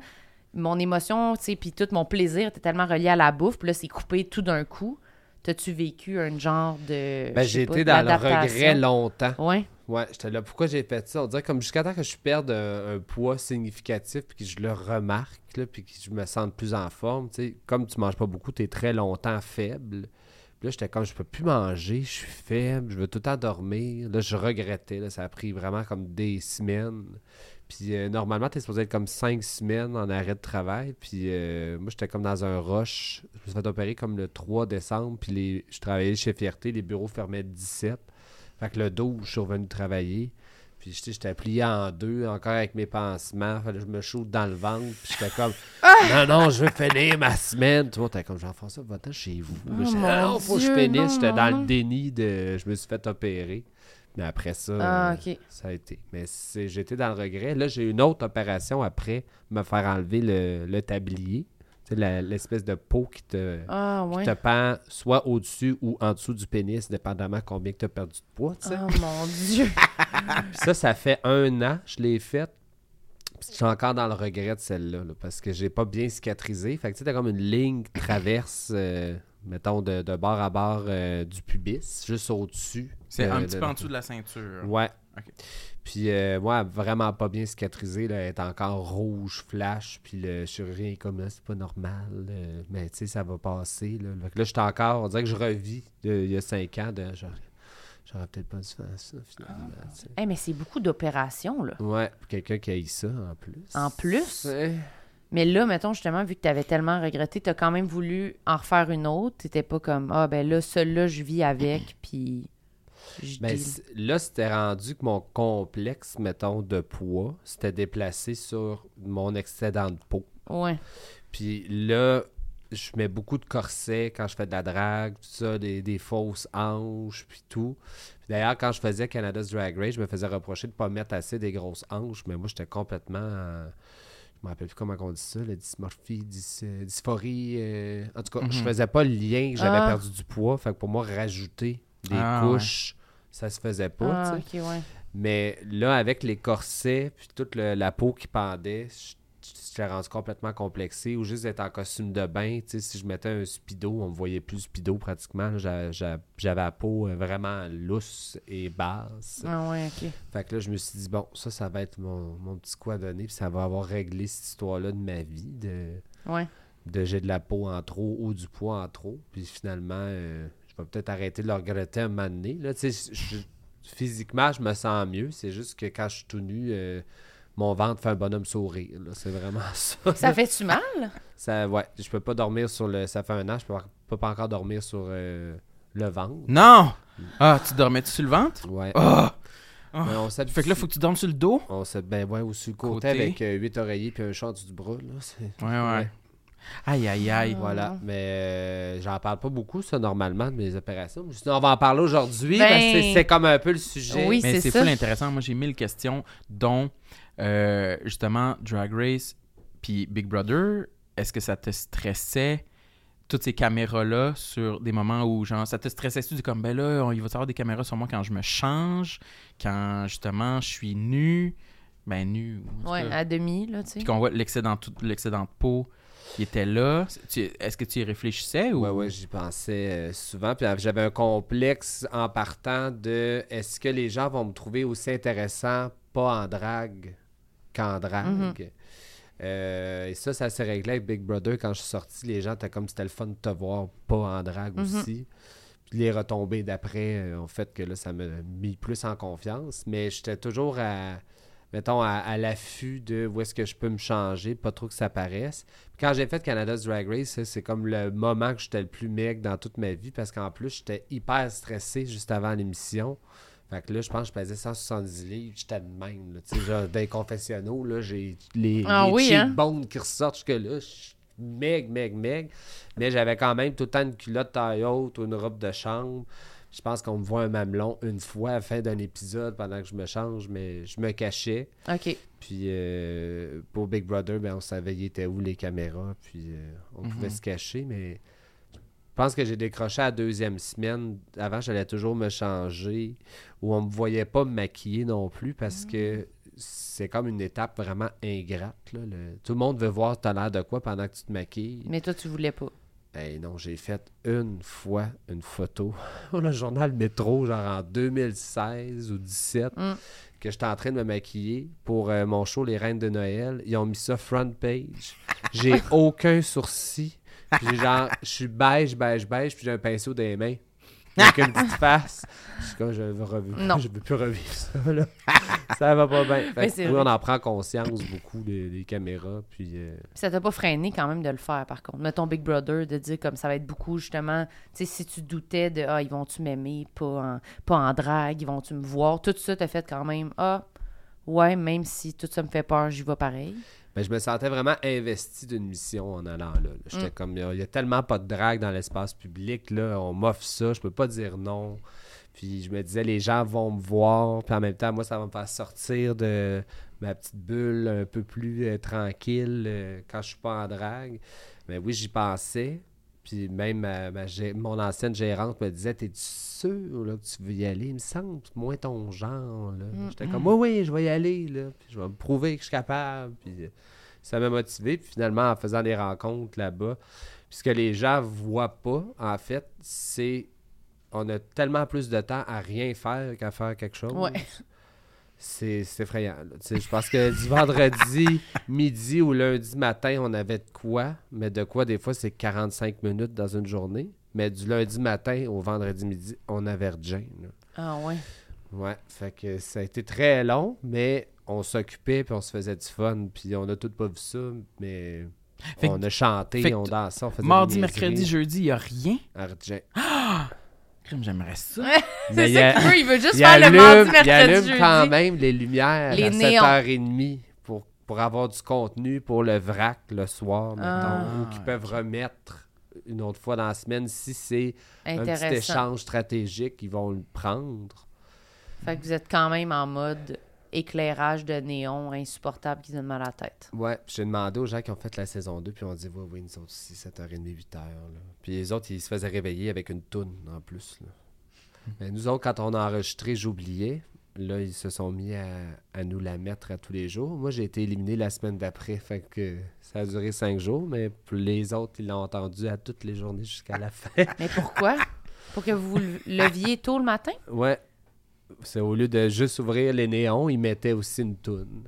Mon émotion, tu sais, puis tout mon plaisir était tellement relié à la bouffe, puis là, c'est coupé tout d'un coup. T'as-tu vécu un genre de... Ben, j'ai été dans le regret longtemps. Ouais. Ouais, j'étais là. Pourquoi j'ai fait ça? On dirait comme jusqu'à temps que je perde un, un poids significatif puis que je le remarque, là, puis que je me sente plus en forme. Comme tu manges pas beaucoup, tu es très longtemps faible. Puis là, j'étais comme, je peux plus manger, je suis faible, je veux tout le temps dormir. Là, je regrettais. Là, ça a pris vraiment comme des semaines. Puis euh, normalement, tu es supposé être comme cinq semaines en arrêt de travail. Puis euh, moi, j'étais comme dans un rush. Je me suis fait opérer comme le 3 décembre. Puis les... je travaillais chez Fierté, les bureaux fermaient le 17. Fait que le 12, je suis revenu travailler. Puis tu j'étais plié en deux, encore avec mes pansements. Fallait que je me shoote dans le ventre. Puis j'étais comme, non, non, je veux finir ma semaine. Le monde était comme, Jean-François, va-t'en chez vous. Oh, non, faut que je finisse. J'étais dans le déni de, je me suis fait opérer. Mais après ça, Ah, euh, ça a été. Mais j'étais dans le regret. Là, j'ai eu une autre opération après me faire enlever le, le tablier. L'espèce de peau qui te, Ah, qui te pend soit au-dessus ou en dessous du pénis, dépendamment combien tu as perdu de poids. Oh mon Dieu. Ça, ça fait un an, je l'ai faite. Je suis encore dans le regret de celle-là, là, parce que j'ai pas bien cicatrisé. Fait que tu sais, t'as comme une ligne qui traverse, euh, mettons, de, de bord à bord euh, du pubis, juste au-dessus. C'est Euh, un petit de- peu en dessous de la ceinture. Ouais. Puis euh, moi, vraiment pas bien cicatrisé, là, elle est encore rouge, flash, puis le chirurgien est comme là, c'est pas normal, euh, mais tu sais, ça va passer. Là, là j'étais encore, on dirait que je revis de- il y a cinq ans, de genre, j'aurais peut-être pas dû faire ça finalement. sais. Eh, mais c'est beaucoup d'opérations, là. Ouais, pour quelqu'un qui a eu ça en plus. En plus? Ouais. Mais là, mettons, justement, vu que tu avais tellement regretté, tu as quand même voulu en refaire une autre. T'étais pas comme, ah, ben là, celle-là, je vis avec, puis je Ben, là, c'était rendu que mon complexe, mettons, de poids, s'était déplacé sur mon excédent de peau. Ouais. Puis là, je mets beaucoup de corsets quand je fais de la drague, tout ça, des, des fausses hanches, puis tout. Puis D'ailleurs, quand je faisais Canada's Drag Race, je me faisais reprocher de ne pas mettre assez des grosses hanches, mais moi, j'étais complètement. euh, je me rappelle plus comment on dit ça, la dysmorphie, dys- dysphorie. euh, en tout cas, je Mhm. faisais pas le lien que j'avais Ah. perdu du poids. Fait que pour moi, rajouter des Ah, ouais. couches, ça se faisait pas. Ah, ouais. Mais là, avec les corsets, puis toute le- la peau qui pendait, je- j'étais rendu complètement complexé. Ou juste d'être en costume de bain, tu sais, si je mettais un speedo, on me voyait plus speedo pratiquement. J'avais la peau euh, vraiment lousse et basse. Ah, ouais, ok. Fait que là, je me suis dit, bon, ça, ça va être mon, mon petit coup à donner, puis ça va avoir réglé cette histoire-là de ma vie, de, Ouais. de j'ai de la peau en trop ou du poids en trop. Puis finalement, euh, je vais peut-être arrêter de le regretter un moment donné. Là, je- physiquement, je me sens mieux. C'est juste que quand je suis tout nu, euh, mon ventre fait un bonhomme sourire. là. C'est vraiment ça. Ça fait-tu mal? Ça, ouais, je peux pas dormir sur le. Ça fait un an, je peux, peux pas encore dormir sur euh, le ventre. Non! Ah, tu dormais-tu sur le ventre? Ouais. Ah! Mais on s'habitue. Fait que là, faut que tu dormes sur le dos? On s'est ben ouais, ou sur le côté, Côté. avec euh, huit oreillers puis un chat du bras. Là, c'est- Ouais, ouais. Aïe, aïe, aïe. Voilà, mais euh, j'en parle pas beaucoup, ça, normalement, de mes opérations. Je dit, on va en parler aujourd'hui, Ben- c'est- comme un peu le sujet. Oui, Mais c'est full intéressant. Moi, j'ai mille questions, dont euh, justement Drag Race puis Big Brother. Est-ce que ça te stressait toutes ces caméras-là sur des moments où, genre, ça te stressait tu dis comme, ben là, on- il va y avoir des caméras sur moi quand je me change, quand justement je suis nu, ben nu, Ouais, cas. à demi, là, tu sais. puis qu'on voit l'excédent tout- l'excédent de peau qui était là. Tu- Est-ce que tu y réfléchissais ou? Ouais, ouais, j'y pensais euh, souvent. Puis euh, j'avais un complexe en partant de est-ce que les gens vont me trouver aussi intéressant, pas en drague qu'en drague. Mhm. Euh, et ça, ça s'est réglé avec Big Brother quand je suis sorti. Les gens étaient comme c'était le fun de te voir pas en drague Mhm. aussi. Puis les retombées d'après euh, ont fait que là, ça m'a mis plus en confiance. Mais j'étais toujours à, mettons, à, à l'affût de où est-ce que je peux me changer, pas trop que ça paraisse. Puis quand j'ai fait Canada's Drag Race, c'est comme le moment que j'étais le plus maigre dans toute ma vie parce qu'en plus, j'étais hyper stressé juste avant l'émission. Fait que là, je pense que je pesais 170 livres, j'étais de même. Là, Tu sais, genre, dans les confessionnaux, là, j'ai les, Ah les oui, hein? qui ressortent jusque là. Je suis maigre, maigre, maigre. Mais j'avais quand même tout le temps une culotte taille haute ou une robe de chambre. Je pense qu'on me voit un mamelon une fois à la fin d'un épisode pendant que je me change, mais je me cachais. OK. Puis euh, pour Big Brother, ben, on savait il était où les caméras, puis euh, on Mhm. pouvait se cacher, mais pense que j'ai décroché à la deuxième semaine. Avant, j'allais toujours me changer, où on me voyait pas me maquiller non plus, parce que c'est comme une étape vraiment ingrate. là. Le- Tout le monde veut voir t'as l'air de quoi pendant que tu te maquilles? Mais toi, tu voulais pas. Ben non, j'ai fait une fois une photo pour le journal Métro, genre en 2016 ou 2017, Mm. que j'étais en train de me maquiller pour euh, mon show Les Reines de Noël. Ils ont mis ça front page. J'ai aucun sourcil. Puis j'ai genre, je suis beige, beige, beige, puis j'ai un pinceau dans les mains. Avec une petite face. Je suis comme, je veux revivre. Non. Je veux plus revivre ça, là. ça va pas bien. Fait que oui, vrai. on en prend conscience beaucoup des, caméras. Puis euh, Puis ça t'a pas freiné quand même de le faire, par contre. Mettons Big Brother, de dire comme ça va être beaucoup, justement, tu sais, si tu doutais de, ah, ils vont-tu m'aimer, pas en, pas en drague, ils vont-tu me voir, tout ça t'a fait quand même, ah, ouais, même si tout ça me fait peur, j'y vais pareil. Ben, je me sentais vraiment investi d'une mission en allant là. là. J'étais Mm. comme, il y, a tellement pas de drague dans l'espace public, là, on m'offre ça, je peux pas dire non. Puis je me disais, les gens vont me voir, puis en même temps, moi, ça va me faire sortir de ma petite bulle un peu plus euh, tranquille euh, quand je suis pas en drague. Mais oui, j'y pensais. Puis même ma- ma mon ancienne gérante me disait, t'es-tu sûr là, que tu veux y aller? Il me semble, moins ton genre. là. Mm. J'étais comme, oui, oui, je vais y aller. Là. Puis je vais me prouver que je suis capable. Puis euh, ça m'a motivé. Puis finalement, en faisant des rencontres là-bas, puis ce que les gens voient pas, en fait, c'est on a tellement plus de temps à rien faire qu'à faire quelque chose. Ouais. C'est effrayant. Je pense que du vendredi midi ou lundi matin, on avait de quoi, mais de quoi, des fois, c'est 45 minutes dans une journée. Mais du lundi matin au vendredi midi, on avait rien. Ah, ouais. Ouais, fait que ça a été très long, mais on s'occupait puis on se faisait du fun, puis on a tout pas vu ça, mais Fait que- on a chanté, on dansait, on faisait Mardi, mercredi, jeudi, il n'y a rien? Argent. Crime, J'aimerais ça. Mais C'est il ça qu'il veut, il veut juste Il faire le mardi, il mercredi, allume jeudi. quand même les lumières Les à néons. 7h30 pour pour avoir du contenu pour le vrac le soir, mettons, Ah, ou qui peuvent remettre une autre fois dans la semaine. Si c'est un petit échange stratégique, ils vont le prendre. Fait que vous êtes quand même en mode éclairage de néon insupportable qui donne mal à la tête. Ouais, puis j'ai demandé aux gens qui ont fait la saison 2, puis on dit, ouais, oui, nous autres aussi, 7h30, 8h. Là. Puis les autres, ils se faisaient réveiller avec une toune en plus. Là. Mais nous autres, quand on a enregistré, j'oubliais. Là, ils se sont mis à, à nous la mettre à tous les jours. Moi, j'ai été éliminé la semaine d'après, fait que ça a duré cinq jours, mais les autres, ils l'ont entendu à toutes les journées jusqu'à la fin. Mais pourquoi? Pour que vous le- leviez tôt le matin? ouais. C'est au lieu de juste ouvrir les néons, ils mettaient aussi une toune.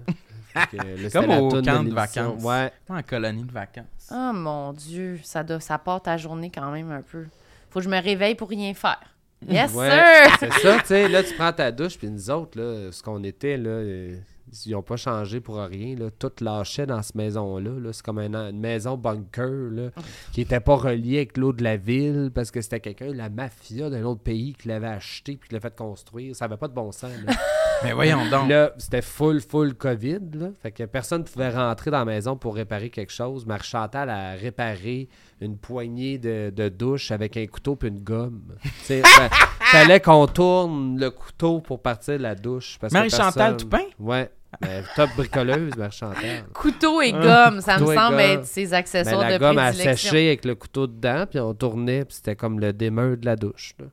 Comme au de camp de vacances. Ouais. En colonie de vacances. Oh mon Dieu, ça, doit, ça part ta journée quand même un peu. Faut que je me réveille pour rien faire. Yes, Ouais, sir! C'est ça, tu sais. Là, tu prends ta douche, puis nous autres, là, ce qu'on était, là, euh, ils n'ont pas changé pour rien. Là. Tout lâchait dans cette maison-là. Là. C'est comme un- une maison bunker là, qui n'était pas reliée avec l'eau de la ville parce que c'était quelqu'un, la mafia d'un autre pays, qui l'avait acheté puis qui l'a fait construire. Ça n'avait pas de bon sens. Là. Mais voyons donc. Là, c'était full, full COVID. Là. Fait que personne ne pouvait rentrer dans la maison pour réparer quelque chose. Marie Chantal a réparé une poignée de, de douche avec un couteau puis une gomme. Fa- fallait qu'on tourne le couteau pour partir de la douche. Marie-Chantal personne- Toupin? Ouais. Ben, top bricoleuse, Marie-Chantal. Couteau et gomme, ça me Couteau semble gomme. être ses Ben, accessoires la de gomme a prédilection. séché avec le couteau dedans, puis on tournait, puis c'était comme le démeur de la douche. Là.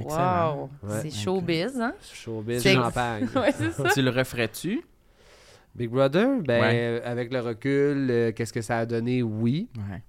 Excellent. Wow, Ouais. c'est showbiz, hein? Showbiz champagne. ouais, ça. Tu le referais-tu? Big Brother, ben, Ouais. avec le recul, euh, qu'est-ce que ça a donné? Oui. Ouais.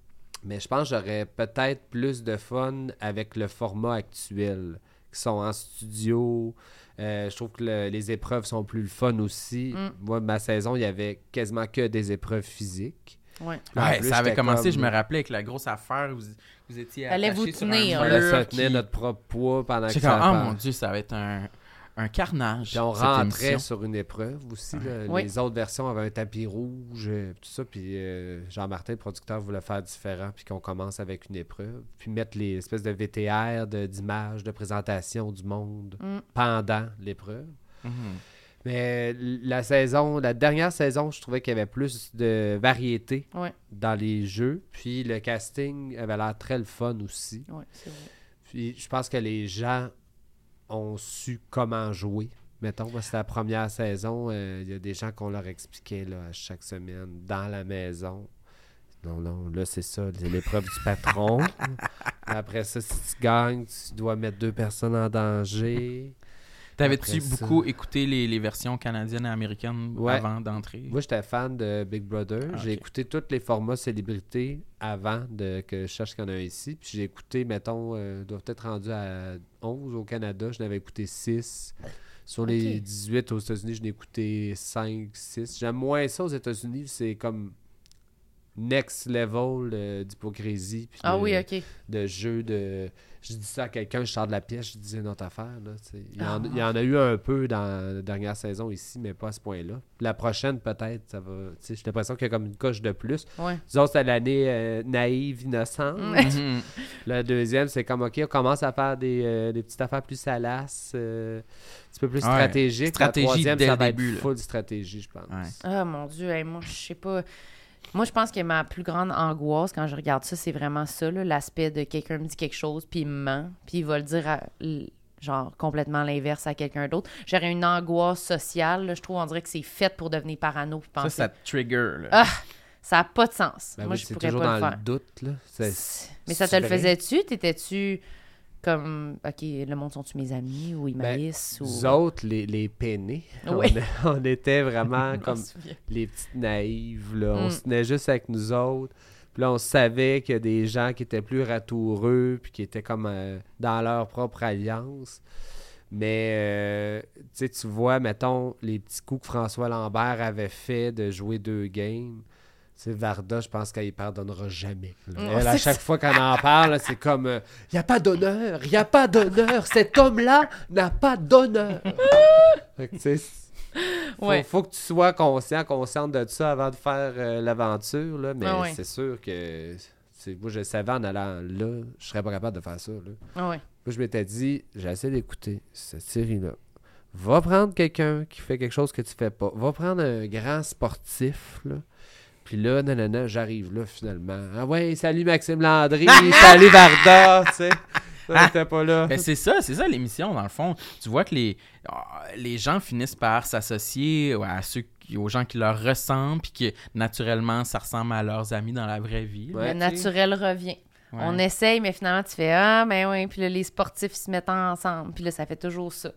Mais je pense que j'aurais peut-être plus de fun avec le format actuel, qui sont en studio. Euh, je trouve que le- les épreuves sont plus le fun aussi. Mm. Moi, ma saison, il y avait quasiment que des épreuves physiques. Ouais. En Ouais, plus, ça avait commencé, comme- je me rappelais, avec la grosse affaire où vous, vous étiez Fallait attachés vous sur tenir, un là. On se tenait qui- notre propre poids pendant que ça comme, oh mon Dieu, ça va être un, un carnage. Puis on rentrait émission. sur une épreuve aussi. là. Oui. Les autres versions avaient un tapis rouge, euh, tout ça. Puis euh, Jean-Martin, le producteur, voulait faire différent, puis qu'on commence avec une épreuve. Puis mettre les espèces de VTR, de- d'images, de, présentation du monde Mm. pendant l'épreuve. Mhm. Mais la saison, la dernière saison, je trouvais qu'il y avait plus de variété Ouais. dans les jeux. Puis le casting avait l'air très le fun aussi. C'est vrai. Puis je pense que les gens ont su comment jouer. Mettons, c'était la première saison. euh, Il y a des gens qu'on leur expliquait là, à chaque semaine dans la maison. Non, non, là, c'est ça, c'est l'épreuve du patron. Après ça, si tu gagnes, tu dois mettre deux personnes en danger. T'avais-tu ça- beaucoup écouté les, les versions canadiennes et américaines Ouais. avant d'entrer? Moi, j'étais fan de Big Brother. Ah, J'ai écouté tous les formats célébrités avant de que je cherche qu'il y en a un ici. Puis j'ai écouté, mettons, euh, doivent être rendu à 11 au Canada. Je n'avais écouté 6. Sur les Ok. 18 aux États-Unis, je n'ai écouté 5, 6. J'aime moins ça aux États-Unis. C'est comme next level euh, d'hypocrisie. puis Ah de- oui, ok. de jeu de. Je dis ça à quelqu'un, je sors de la pièce, je disais une autre affaire. Là, tu sais. il, y en, Ah. il y en a eu un peu dans la dernière saison ici, mais pas à ce point-là. La prochaine, peut-être, ça va. tu sais, J'ai l'impression qu'il y a comme une coche de plus. Ouais. Disons, c'était l'année euh, naïve, innocente. Mhm. La deuxième, c'est comme, OK, on commence à faire des, euh, des petites affaires plus salaces, euh, un petit peu plus Ouais. stratégiques. Stratégie la troisième, dès ça le va début, être là. full stratégie, je pense. Ouais. Ah mon Dieu, hey, moi, je sais pas. Moi, je pense que ma plus grande angoisse quand je regarde ça, c'est vraiment ça, l'aspect de quelqu'un me dit quelque chose, puis il me ment, puis il va le dire à- genre complètement l'inverse à quelqu'un d'autre. J'aurais une angoisse sociale, là, je trouve, on dirait que c'est fait pour devenir parano puis Ça, penser. ça te trigger. Là. Ah, ça n'a pas de sens. Ben moi, oui, je pourrais toujours pas dans le le faire. doute. Là. Mais ça te le faisait-tu? T'étais-tu comme, OK, le monde sont-tu mes amis ou ils Ben, ou... Nous autres, les, les peinés, Oui. on, on était vraiment comme les petites naïves. Là. On Mm. se tenait juste avec nous autres. Puis là, on savait qu'il y a des gens qui étaient plus ratoureux, puis qui étaient comme euh, dans leur propre alliance. Mais, euh, tu sais, tu vois, mettons, les petits coups que François Lambert avait fait de jouer deux games. Tu sais, Varda, je pense qu'elle y pardonnera jamais. là. Mm, Elle, à chaque fois qu'on en parle, c'est comme il n'y a pas d'honneur, il n'y a pas d'honneur, cet homme-là n'a pas d'honneur. Sais, faut, Ouais. faut que tu sois conscient, consciente de ça avant de faire euh, l'aventure, là, mais Ah ouais. c'est sûr que moi je savais en allant là, je serais pas capable de faire ça. Là. Ah ouais. Moi je m'étais dit, j'ai essayé d'écouter cette série-là. Va prendre quelqu'un qui fait quelque chose que tu fais pas. Va prendre un grand sportif, là. Puis là, nanana, j'arrive là, finalement. Ah ouais, salut Maxime Landry, salut Varda, tu sais. Ça, T'étais pas là. Ben, c'est ça, c'est ça l'émission, dans le fond. Tu vois que les, ah, les gens finissent par s'associer à ceux qui- aux gens qui leur ressemblent, puis que naturellement, ça ressemble à leurs amis dans la vraie vie. Ouais, le naturel revient. Ouais. On essaye, mais finalement, tu fais Ah, ben oui. Puis là, les sportifs ils se mettent ensemble. Puis là, ça fait toujours ça.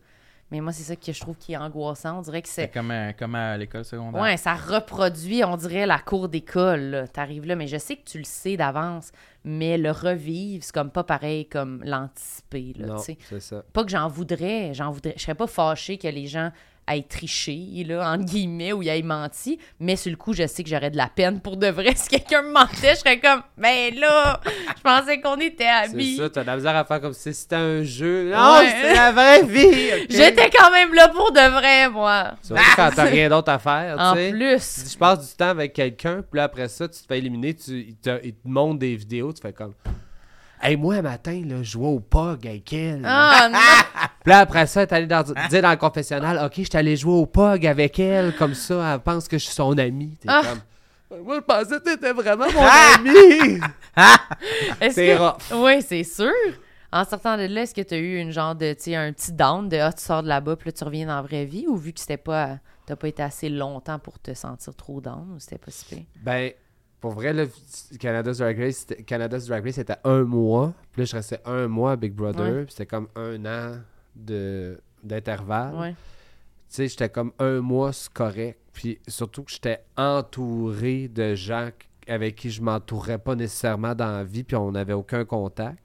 Mais moi, c'est ça que je trouve qui est angoissant. On dirait que C'est c'est. comme, euh, comme à l'école secondaire. Ouais, ça reproduit, on dirait, la cour d'école. T'arrives là, mais je sais que tu le sais d'avance. Mais le revivre, c'est comme pas pareil comme l'anticiper. là, Non, tu sais. c'est ça. Pas que j'en voudrais, j'en voudrais. Je serais pas fâchée que les gens aient triché, là, entre guillemets, ou y aient menti, mais sur le coup, je sais que j'aurais de la peine pour de vrai. Si quelqu'un me mentait, je serais comme, ben là, je pensais qu'on était C'est amis. ça, t'as de la misère à faire comme si c'était un jeu. Non, Ouais. c'est la vraie vie! J'étais quand même là pour de vrai, moi. Surtout quand t'as rien d'autre à faire, En tu sais. plus. Je passe du temps avec quelqu'un, puis là, après ça, tu te fais éliminer, tu, il, te, il te montre des vidéos, tu fais comme. Hey, moi, un matin, là, je jouais au POG avec elle. Ah non! Puis là, après ça, t'es allé dans, dire dans le confessionnal, OK, je suis allé jouer au POG avec elle, comme ça, elle pense que je suis son ami. T'es Ah. comme. Moi, je pensais que t'étais vraiment mon ami! Est-ce C'est que- rough. Oui, c'est sûr. En sortant de là, est-ce que tu as eu une genre de, tu sais, un petit down de, ah, tu sors de là-bas, puis là, tu reviens dans la vraie vie, ou vu que c'était pas, t'as pas été assez longtemps pour te sentir trop down, ou c'était pas si pire? Ben, pour vrai, là, Canada's Drag Race, c'était- Canada's Drag Race, c'était un mois. Puis là, je restais un mois à Big Brother. Ouais. Puis c'était comme un an d'intervalle. Ouais. Tu sais, j'étais comme un mois, c'est correct. Puis surtout que j'étais entouré de gens avec qui je m'entourais pas nécessairement dans la vie, puis on n'avait aucun contact.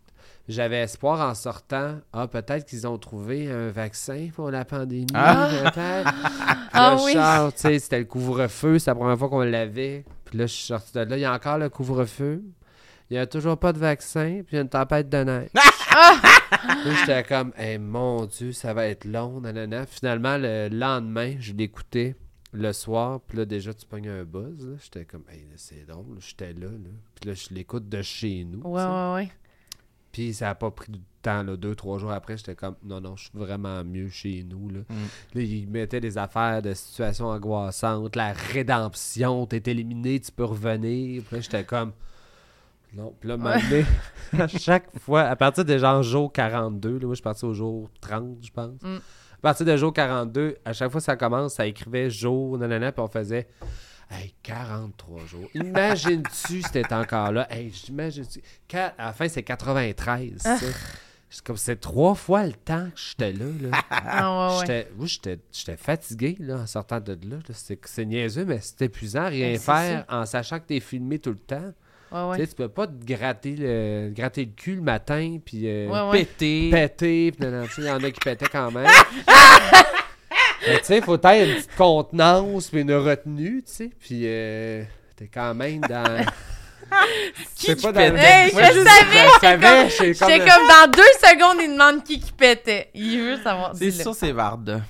J'avais espoir en sortant, ah, peut-être qu'ils ont trouvé un vaccin pour la pandémie, Ah. peut-être. Ah oui. c'était le couvre-feu, c'est la première fois qu'on l'avait. Puis là, je suis sorti de là, il y a encore le couvre-feu. Il n'y a toujours pas de vaccin, puis il y a une tempête de neige. Là, j'étais comme, hey, mon Dieu, ça va être long, nanana. Finalement, le lendemain, je l'écoutais le soir, puis là, déjà, tu pognes un buzz. J'étais comme, hey, là, c'est drôle, j'étais là, là. Puis là, je l'écoute de chez nous. Ouais, tu sais. ouais, ouais. Puis ça a pas pris du temps, là, deux, trois jours après, j'étais comme, non, non, je suis vraiment mieux chez nous, là. Mm. Là, ils mettaient des affaires de situations angoissantes, la rédemption, t'es éliminé, tu peux revenir. Puis là, j'étais comme, non. Puis là, donné, à chaque fois, à partir de genre jour 42, là, moi, je suis parti au jour 30, je pense. Mm. À partir de jour 42, à chaque fois que ça commence, ça écrivait jour, nanana, puis on faisait... Hey, 43 jours. Imagine-tu si t'étais encore là? Hey, j'imagine-tu? À la fin, c'est 93. tu sais. C'est comme c'est trois fois le temps que j'étais là. là. Ah, ouais, ouais. J'étais, fatigué là, en sortant de là. là. C'est, niaiseux, mais c'est épuisant rien Ben, faire en sachant que t'es filmé tout le temps. Ouais, ouais. Tu sais, tu peux pas te gratter le, gratter le cul le matin, puis euh, Ouais, ouais. Pété. péter. Puis, non, non, tu sais, il y en a qui pétaient quand même. Mais tu sais, il faut être une petite contenance, puis une retenue, tu sais. Puis euh, t'es quand même dans. Qui C'est qui pas dans- pétait? Hey, Moi, je je- savais! Je savais, j'étais comme. Comme dans deux secondes, il demande qui qui pétait. Il veut savoir. C'est sûr, c'est Varda.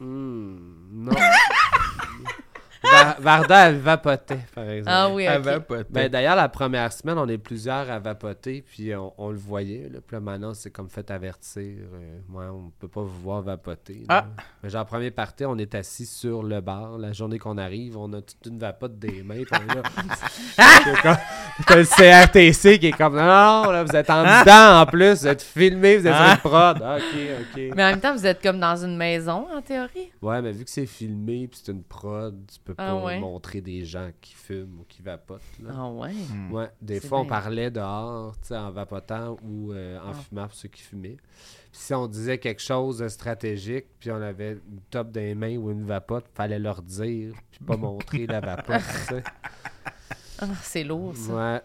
Hmm, non. Va- Varda, elle vapotait, par exemple. Ah oui, Elle vapotait. Ben, D'ailleurs, la première semaine, on est plusieurs à vapoter, puis on, on le voyait. Là, puis là, maintenant, c'est comme fait avertir. euh, moi, on peut pas vous voir vapoter. Ah. Mais genre, premier party, on est assis sur le bar. La journée qu'on arrive, on a toute une vapote des mains. C'est comme- T'as le CRTC qui est comme non, là, vous êtes en dedans en plus, vous êtes filmé, vous êtes sur Ah. une prod. Ah, ok, ok. Mais en même temps, vous êtes comme dans une maison, en théorie. Ouais, mais vu que c'est filmé puis c'est une prod, tu peux Ah pas ouais? montrer des gens qui fument ou qui vapotent. Là. Ah ouais? Ouais, des fois, on parlait dehors, en vapotant ou euh, en Ah. fumant pour ceux qui fumaient. Puis si on disait quelque chose de stratégique, puis on avait une top dans les mains ou une vapote, fallait leur dire, puis pas montrer la vapote. Ah, c'est lourd, ça. Ouais.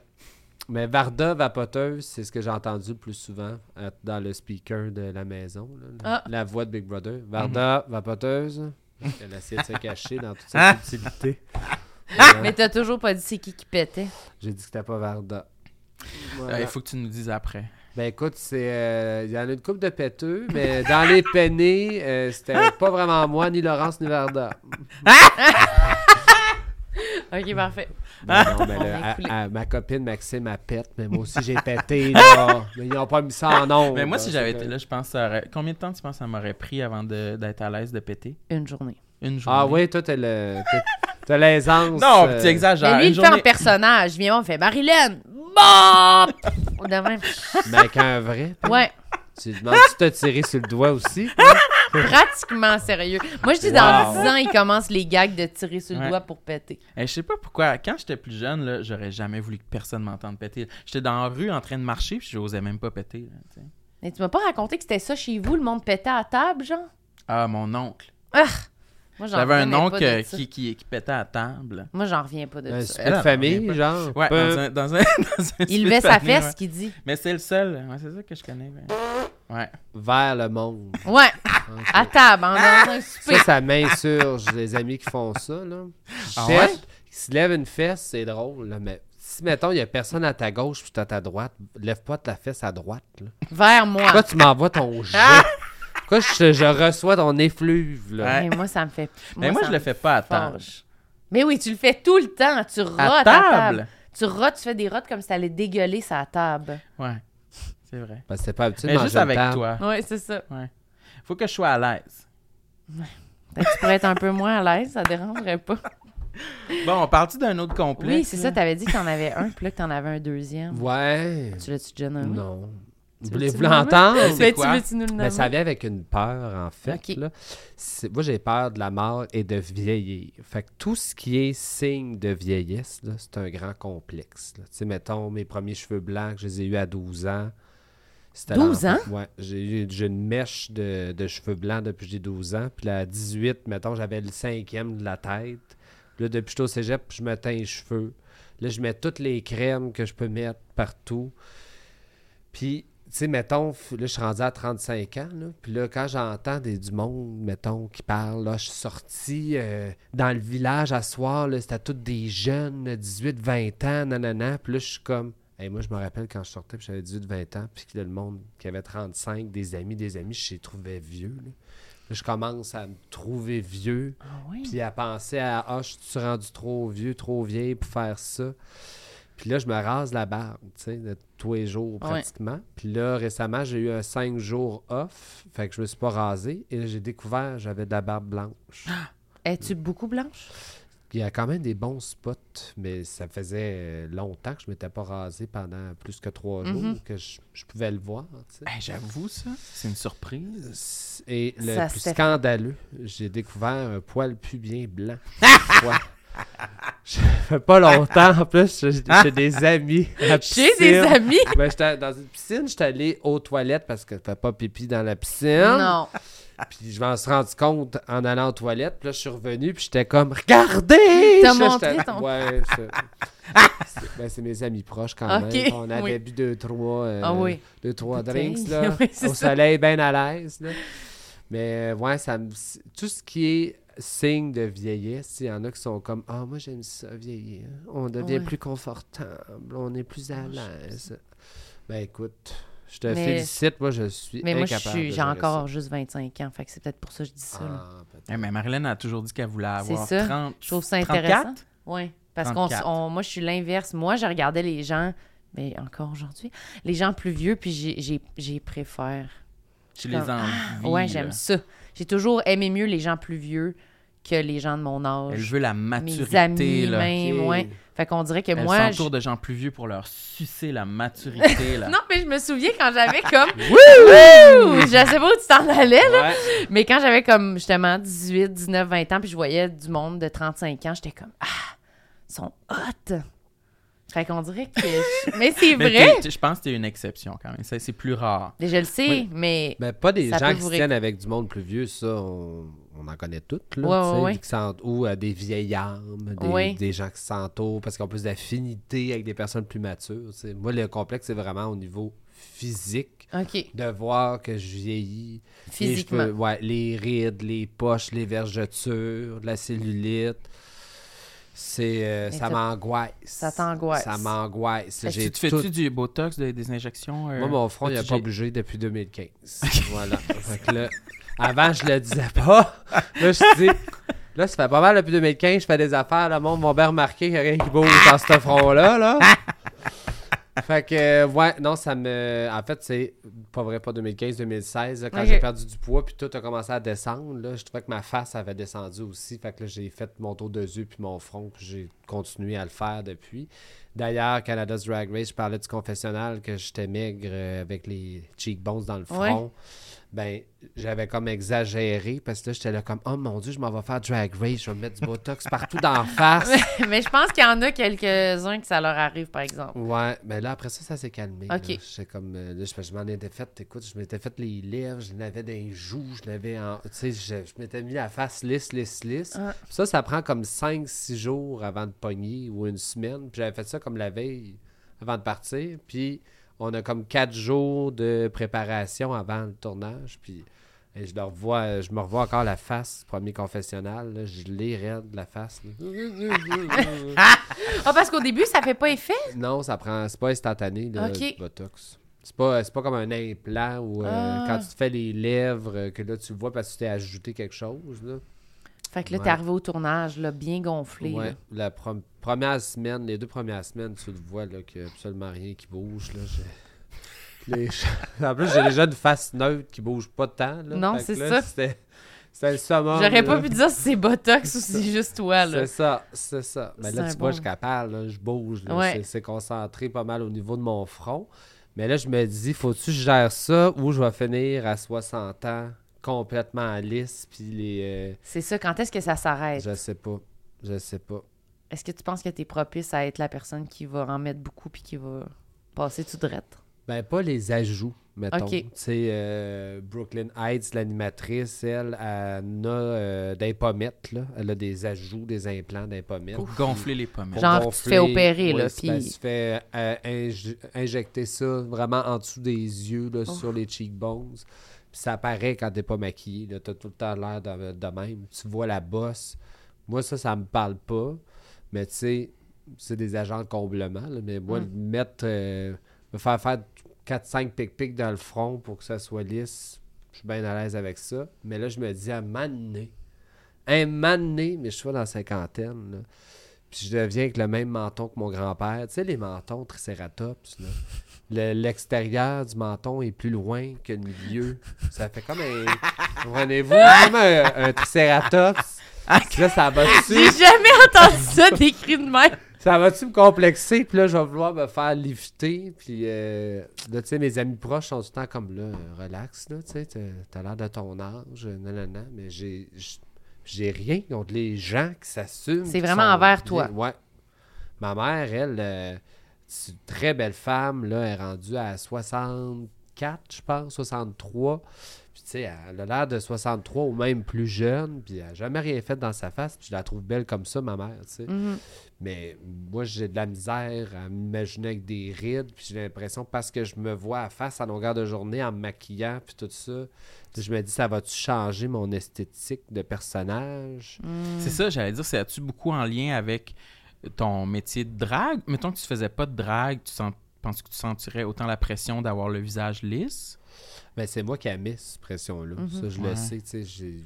Mais Varda vapoteuse, c'est ce que j'ai entendu le plus souvent euh, dans le speaker de la maison. là, la, Ah. la voix de Big Brother. Varda vapoteuse. Elle essayé de se cacher dans toute sa subtilité. Ouais. Mais t'as toujours pas dit c'est qui qui pétait. J'ai dit que c'était pas Varda. Voilà. Euh, Il faut que tu nous dises après. Ben écoute, c'est euh, il y en a une coupe de péteux, mais dans les peinés, euh, c'était pas vraiment moi, ni Laurence, ni Varda. Ok, parfait. Non, non, mais On là, à- à- ma copine Maxime a pète, mais moi aussi j'ai pété, là. mais ils n'ont pas mis ça en ondes. Mais moi, si j'avais été là, je pense que ça aurait... Combien de temps tu penses que ça m'aurait pris avant de- d'être à l'aise de péter? Une journée. Une journée. Ah oui, toi, t'as le. t'as- l'aisance. Non, euh, tu exagères. Mais lui, il le fait en journée- personnage. Viens, on fait Marilyn. Bop! De même. Mais avec un vrai. Ouais, Tu demandes si t'as tiré sur le doigt aussi. Pratiquement sérieux. Moi, je dis dans Wow. 10 ans, il commence les gags de tirer sur le Ouais. doigt pour péter. Eh, je sais pas pourquoi. Quand j'étais plus jeune, là, j'aurais jamais voulu que personne m'entende péter. J'étais dans la rue en train de marcher, puis j'osais même pas péter. là. Mais tu m'as pas raconté que c'était ça chez vous, le monde pétait à table, genre? Ah, mon oncle. Ah! J'avais un oncle qui, qui, qui pétait à table. Moi, j'en reviens pas de Un ça. elle famille, genre. Ouais, Peu- dans un, dans un, dans un Il levait sa famille, fesse, ouais. qu'il dit. Mais c'est le seul. Ouais, c'est ça que je connais. ouais. Ouais. Vers le monde. Ouais, à table, hein, dans un souper. Ça, ça m'insurge, les amis qui font ça, là. Ah ouais? Ils se lèvent une fesse, c'est drôle, là, mais si, mettons, il y a personne à ta gauche puis à ta droite, lève pas ta fesse à droite, là. Vers moi. Pourquoi tu m'envoies ton jet? Pourquoi je, je reçois ton effluve, là? Ouais. Mais moi, ça me fait. Mais moi, ça je le me fais pas à table. fâche. Mais oui, tu le fais tout le temps. Tu rotes À à table? table? Tu rotes, tu fais des rotes comme si t'allais dégueuler sa table. Ouais. C'est vrai. Parce que c'est pas habitué de Mais manger juste une avec table. toi. Ouais, c'est ça. Faut que je sois à l'aise. Peut-être que tu pourrais être un peu moins à l'aise, ça dérangerait pas. Bon, on part-tu d'un autre complexe? Oui, c'est ça. T'avais dit que t'en avais un, puis là que t'en avais un deuxième. Ouais. Tu l'as-tu déjà nommé? Non. Veux-tu le nommer? l'entendre? C'est Mais quoi? tu nommer? Mais ça vient avec une peur, en fait. Là. Moi, j'ai peur de la mort et de vieillir. Fait que tout ce qui est signe de vieillesse, c'est un grand complexe. Tu sais, mettons, mes premiers cheveux blancs, que je les ai eus à 12 ans. C'était 12 l'enfer. Ouais. J'ai une mèche de, de cheveux blancs depuis que j'ai 12 ans. Puis là, à 18, mettons, j'avais le cinquième de la tête. Puis là, depuis que je suis au cégep, je me teins les cheveux. Là, je mets toutes les crèmes que je peux mettre partout. Puis, tu sais, mettons, là, je suis rendu à 35 ans, là. Puis là, quand j'entends des, du monde, mettons, qui parle, là, je suis sorti euh, dans le village à soir, là, c'était tous des jeunes, là, 18, 20 ans, nanana. Puis là, je suis comme... Hey, moi, je me rappelle quand je sortais, puis j'avais 18, 20 ans, puis là, le monde qui avait 35, des amis, des amis, je les trouvais vieux, là. Là, je commence à me trouver vieux, Ah oui? puis à penser à Ah, je suis rendu trop vieux, trop vieille pour faire ça. Puis là, je me rase la barbe, tu sais, de tous les jours Ouais. pratiquement. Puis là, récemment, j'ai eu un 5 jours off, fait que je me suis pas rasé. Et là, j'ai découvert que j'avais de la barbe blanche. Es-tu beaucoup blanche? Il y a quand même des bons spots, mais ça faisait longtemps que je m'étais pas rasé pendant plus que trois jours Mhm. que je, je pouvais le voir. tu sais. Eh, J'avoue, ça. C'est une surprise. Et le Ça plus scandaleux, j'ai découvert un poil pubien blanc. Je fait pas longtemps, en plus, j'ai des amis à la J'ai des piscine. amis! Ben, j'étais dans une piscine, j'étais allé aux toilettes parce que fais pas pipi dans la piscine. Non. Puis je m'en suis rendu compte en allant aux toilettes. Puis là, je suis revenu, puis j'étais comme, regardez! T'as montré ton- Ouais, c'est- ben, c'est mes amis proches quand même. On avait oui. bu deux, trois, euh, Ah oui. deux, trois drinks, là, Oui, au ça. soleil, bien à l'aise. Mais ouais, ça me- tout ce qui est signe de vieillesse, il y en a qui sont comme Ah, moi j'aime ça vieillir. On devient Ouais. plus confortable, on est plus à je l'aise. Ben écoute, je te Mais- félicite, moi je suis Mais moi, incapable j'ai encore ça. juste 25 ans. Fait que c'est peut-être pour ça que je dis ça. Ah, peut-être. Eh, mais Marilyn a toujours dit qu'elle voulait avoir ça. 30. Je trouve ça 34? intéressant. Oui. Parce qu'on, 34. on- moi, je suis l'inverse. Moi, je regardais les gens, mais encore aujourd'hui, les gens plus vieux, puis j'ai, préfère. Tu les envies. Ouais, là. j'aime ça. J'ai toujours aimé mieux les gens plus vieux que les gens de mon Elle âge. veut la Mes maturité. amis, là. même, Ok. ouais. Fait qu'on dirait que Elle moi. s'entoure je- de gens plus vieux pour leur sucer la maturité. là. Non, mais je me souviens quand j'avais comme. Wouh! Je sais pas où tu t'en allais, là. Ouais. Mais quand j'avais comme justement 18, 19, 20 ans, puis je voyais du monde de 35 ans, j'étais comme Ah, ils sont hot! Fait qu'on dirait que. je- Mais c'est Mais vrai! je pense que t'es une exception quand même. Ça, C'est plus rare. Je le sais, Oui. mais. Mais pas des Ça gens qui se tiennent avec du monde plus vieux, ça, on, on en connaît toutes, là, Ouais, ouais, qui ou euh, des vieilles âmes, des, Ouais. des gens qui s'entourent parce qu'ils ont plus d'affinité avec des personnes plus matures. Moi, le complexe, c'est vraiment au niveau physique, OK. de voir que je vieillis. Les Physiquement. cheveux, ouais, les rides, les poches, les vergetures, de la cellulite. C'est, euh, ça m'angoisse. ça t'angoisse. Ça m'angoisse. Est-ce que J'ai tu te fais-tu tout- du botox, de- des injections? euh, moi, mon front, il n'a pas bougé depuis 2015. voilà. Fait que là, avant, je le disais pas. Là, je dis. Là, ça fait pas mal depuis 2015, je fais des affaires. Le monde m'a bien remarqué qu'il y a rien qui bouge dans ce front-là. Là. fait que, euh, ouais, non, ça me. En fait, c'est pas vrai, pas 2015-2016. là, Quand Ok. j'ai perdu du poids, puis tout a commencé à descendre, là, je trouvais que ma face avait descendu aussi. Fait que là, j'ai fait mon tour de yeux, puis mon front, puis j'ai continué à le faire depuis. D'ailleurs, Canada's Drag Race, je parlais du confessionnal que j'étais maigre euh, avec les cheekbones dans le front. Ben, j'avais comme exagéré parce que là, j'étais là comme, oh mon dieu, je m'en vais faire Drag Race, je vais me mettre du botox partout dans la face. Mais je pense qu'il y en a quelques-uns que ça leur arrive, par exemple. Ouais, mais là, après ça, ça s'est calmé. là. Ok. J'étais comme, euh, là, je, je m'en étais fait, écoute, je m'étais fait les lèvres, je l'avais dans les joues, je l'avais en. Tu sais, je, je m'étais mis la face lisse, lisse, lisse. Ah. Puis Ça, ça prend comme 5-6 jours avant de pogner ou une semaine. Puis j'avais fait ça comme la veille avant de partir. Puis on a comme 4 jours de préparation avant le tournage. Puis et je, le revois, je me revois encore la face, premier confessionnal. là, je l'ai raide, la face. Ah, parce qu'au début, ça fait pas effet? Non, ça prend. C'est pas instantané, du Botox. C'est pas, c'est pas comme un implant où euh, Ah. quand tu te fais les lèvres, que là tu le vois parce que tu t'es ajouté quelque chose. Là. Fait que là, Ouais. t'es arrivé au tournage, là, bien gonflé. Ouais, là. la prom- première semaine, les deux premières semaines, tu le vois là, qu'il n'y a absolument rien qui bouge. Là, les- En plus, j'ai déjà une face neutre qui bouge pas tant. Là. Non, c'est là, ça. C'était, c'était le summum. J'aurais pas là. pu dire si c'est Botox ou si c'est juste toi, là. C'est ça, c'est ça. Mais C'est là, tu vois, bon- je suis capable, là, je bouge. là. Ouais. C'est, c'est concentré pas mal au niveau de mon front. Mais là, je me dis, faut-tu que je gère ça ou je vais finir à 60 ans complètement lisse, puis les... euh, C'est ça, quand est-ce que ça s'arrête? je sais pas. Je sais pas. Est-ce que tu penses que t'es propice à être la personne qui va en mettre beaucoup puis qui va passer tout drette? Ben, pas les ajouts, mettons. Ok. Tu sais, euh, Brooklyn Heights, l'animatrice, elle, elle a euh, des pommettes, là. Elle a des ajouts, des implants des pommettes. Pour gonfler les pommettes. Genre, tu te fais opérer, là, c'est- ben, puis- tu te fais euh, inj- injecter ça vraiment en dessous des yeux, là, sur les cheekbones. Puis ça apparaît quand t'es pas maquillé. là. T'as tout le temps l'air de, de même. Tu vois la bosse. Moi, ça, ça me parle pas. Mais tu sais, c'est des agents de comblement. là. Mais moi, Mm. mettre... euh, me faire faire 4-5 pic-pics dans le front pour que ça soit lisse, je suis bien à l'aise avec ça. Mais là, je me dis, à donné, un donné, mais je suis pas dans la cinquantaine, là, puis je deviens avec le même menton que mon grand-père. Tu sais, les mentons tricératops, là. Le- L'extérieur du menton est plus loin que le milieu. Ça fait comme un... Comprenez-vous? Comme un, un tricératops. Puis là, ça va-tu... J'ai jamais entendu ça décrit de même. Ça va-tu me complexer? Puis là, je vais vouloir me faire lifter. Puis euh, là, tu sais, mes amis proches sont tout le temps comme là, relax, là, tu sais, t'as- l'air de ton âge, euh, nanana. Mais j'ai j'ai rien contre les gens qui s'assument. C'est vraiment envers bien. toi. Ouais. Ma mère, elle, euh, c'est une très belle femme, là, elle est rendue à 64, je pense, 63. Puis, tu sais, elle a l'air de 63 ou même plus jeune, puis elle n'a jamais rien fait dans sa face, puis je la trouve belle comme ça, ma mère, tu sais. Mhm. Mais moi, j'ai de la misère à m'imaginer avec des rides, puis j'ai l'impression, parce que je me vois à face à longueur de journée en me maquillant, puis tout ça, je me dis, ça va-tu changer mon esthétique de personnage? C'est ça, j'allais dire, c'est tu beaucoup en lien avec ton métier de drague? Mettons que tu faisais pas de drague, tu sens, penses que tu sentirais autant la pression d'avoir le visage lisse? Ben, c'est moi qui ai mis cette pression-là. Mhm. Ça, je Ouais. le sais, tu sais, j'ai...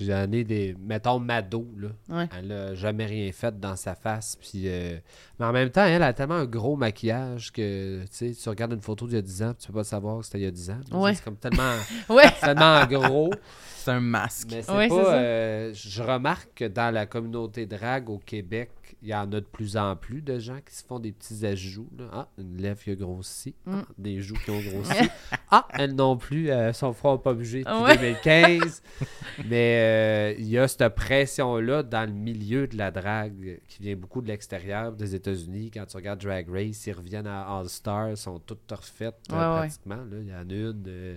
J'en ai des. Mettons Mado, là. Ouais. Elle a jamais rien fait dans sa face. Puis, euh, Mais en même temps, elle a tellement un gros maquillage que tu sais, tu regardes une photo d'il y a 10 ans, tu peux pas savoir que c'était il y a 10 ans. Ouais. C'est comme tellement, tellement gros. C'est un masque. Mais c'est Ouais, c'est pas. ça. euh, je remarque que dans la communauté drague au Québec, il y en a de plus en plus de gens qui se font des petits ajouts. là. Ah, une lèvre qui a grossi. Ah, Mm. des joues qui ont grossi. ah, elle non plus, euh, son front n'a pas bougé depuis Ouais. 2015. Mais euh, il y a cette pression-là dans le milieu de la drague qui vient beaucoup de l'extérieur des États-Unis. Quand tu regardes Drag Race, ils reviennent à All-Star, ils sont toutes refaites euh, Ouais, pratiquement. Il y en a une euh,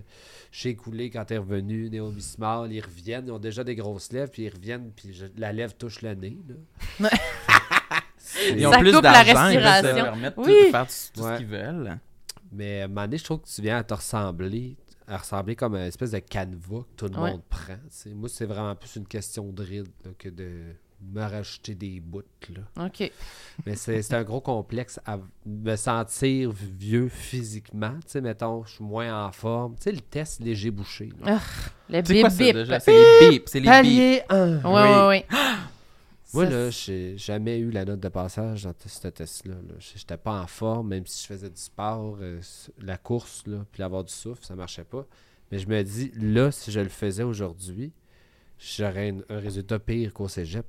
chez Coulé quand elle est revenue, Naomi Small, ils reviennent, ils ont déjà des grosses lèvres, puis ils reviennent, puis je- la lèvre touche le nez. Là. Ils ont Ça plus coupe la d'argent, ils peuvent se respiration. permettre tout- Oui. de faire tout, tout Ouais. ce qu'ils veulent. Mais à un moment donné, je trouve que tu viens à te ressembler, à ressembler comme une espèce de canevas que tout le Ouais. monde prend. tu sais. Moi, c'est vraiment plus une question de ride là, que de me rajouter des bouts, là. OK. Mais c'est c'est un gros complexe à me sentir vieux physiquement. Tu sais, mettons, je suis moins en forme. Tu sais, le test léger bouché. là. Le C'est bip quoi ça, bip. déjà? C'est les bips. C'est les bips. Palier 1. Ouais, ouais, ouais. Moi, Ça, là, j'ai jamais eu la note de passage dans ce test-là. là. J'étais pas en forme, même si je faisais du sport, euh, la course, là, puis avoir du souffle, ça marchait pas. Mais je me dis, là, si je le faisais aujourd'hui, j'aurais un, un résultat pire qu'au cégep.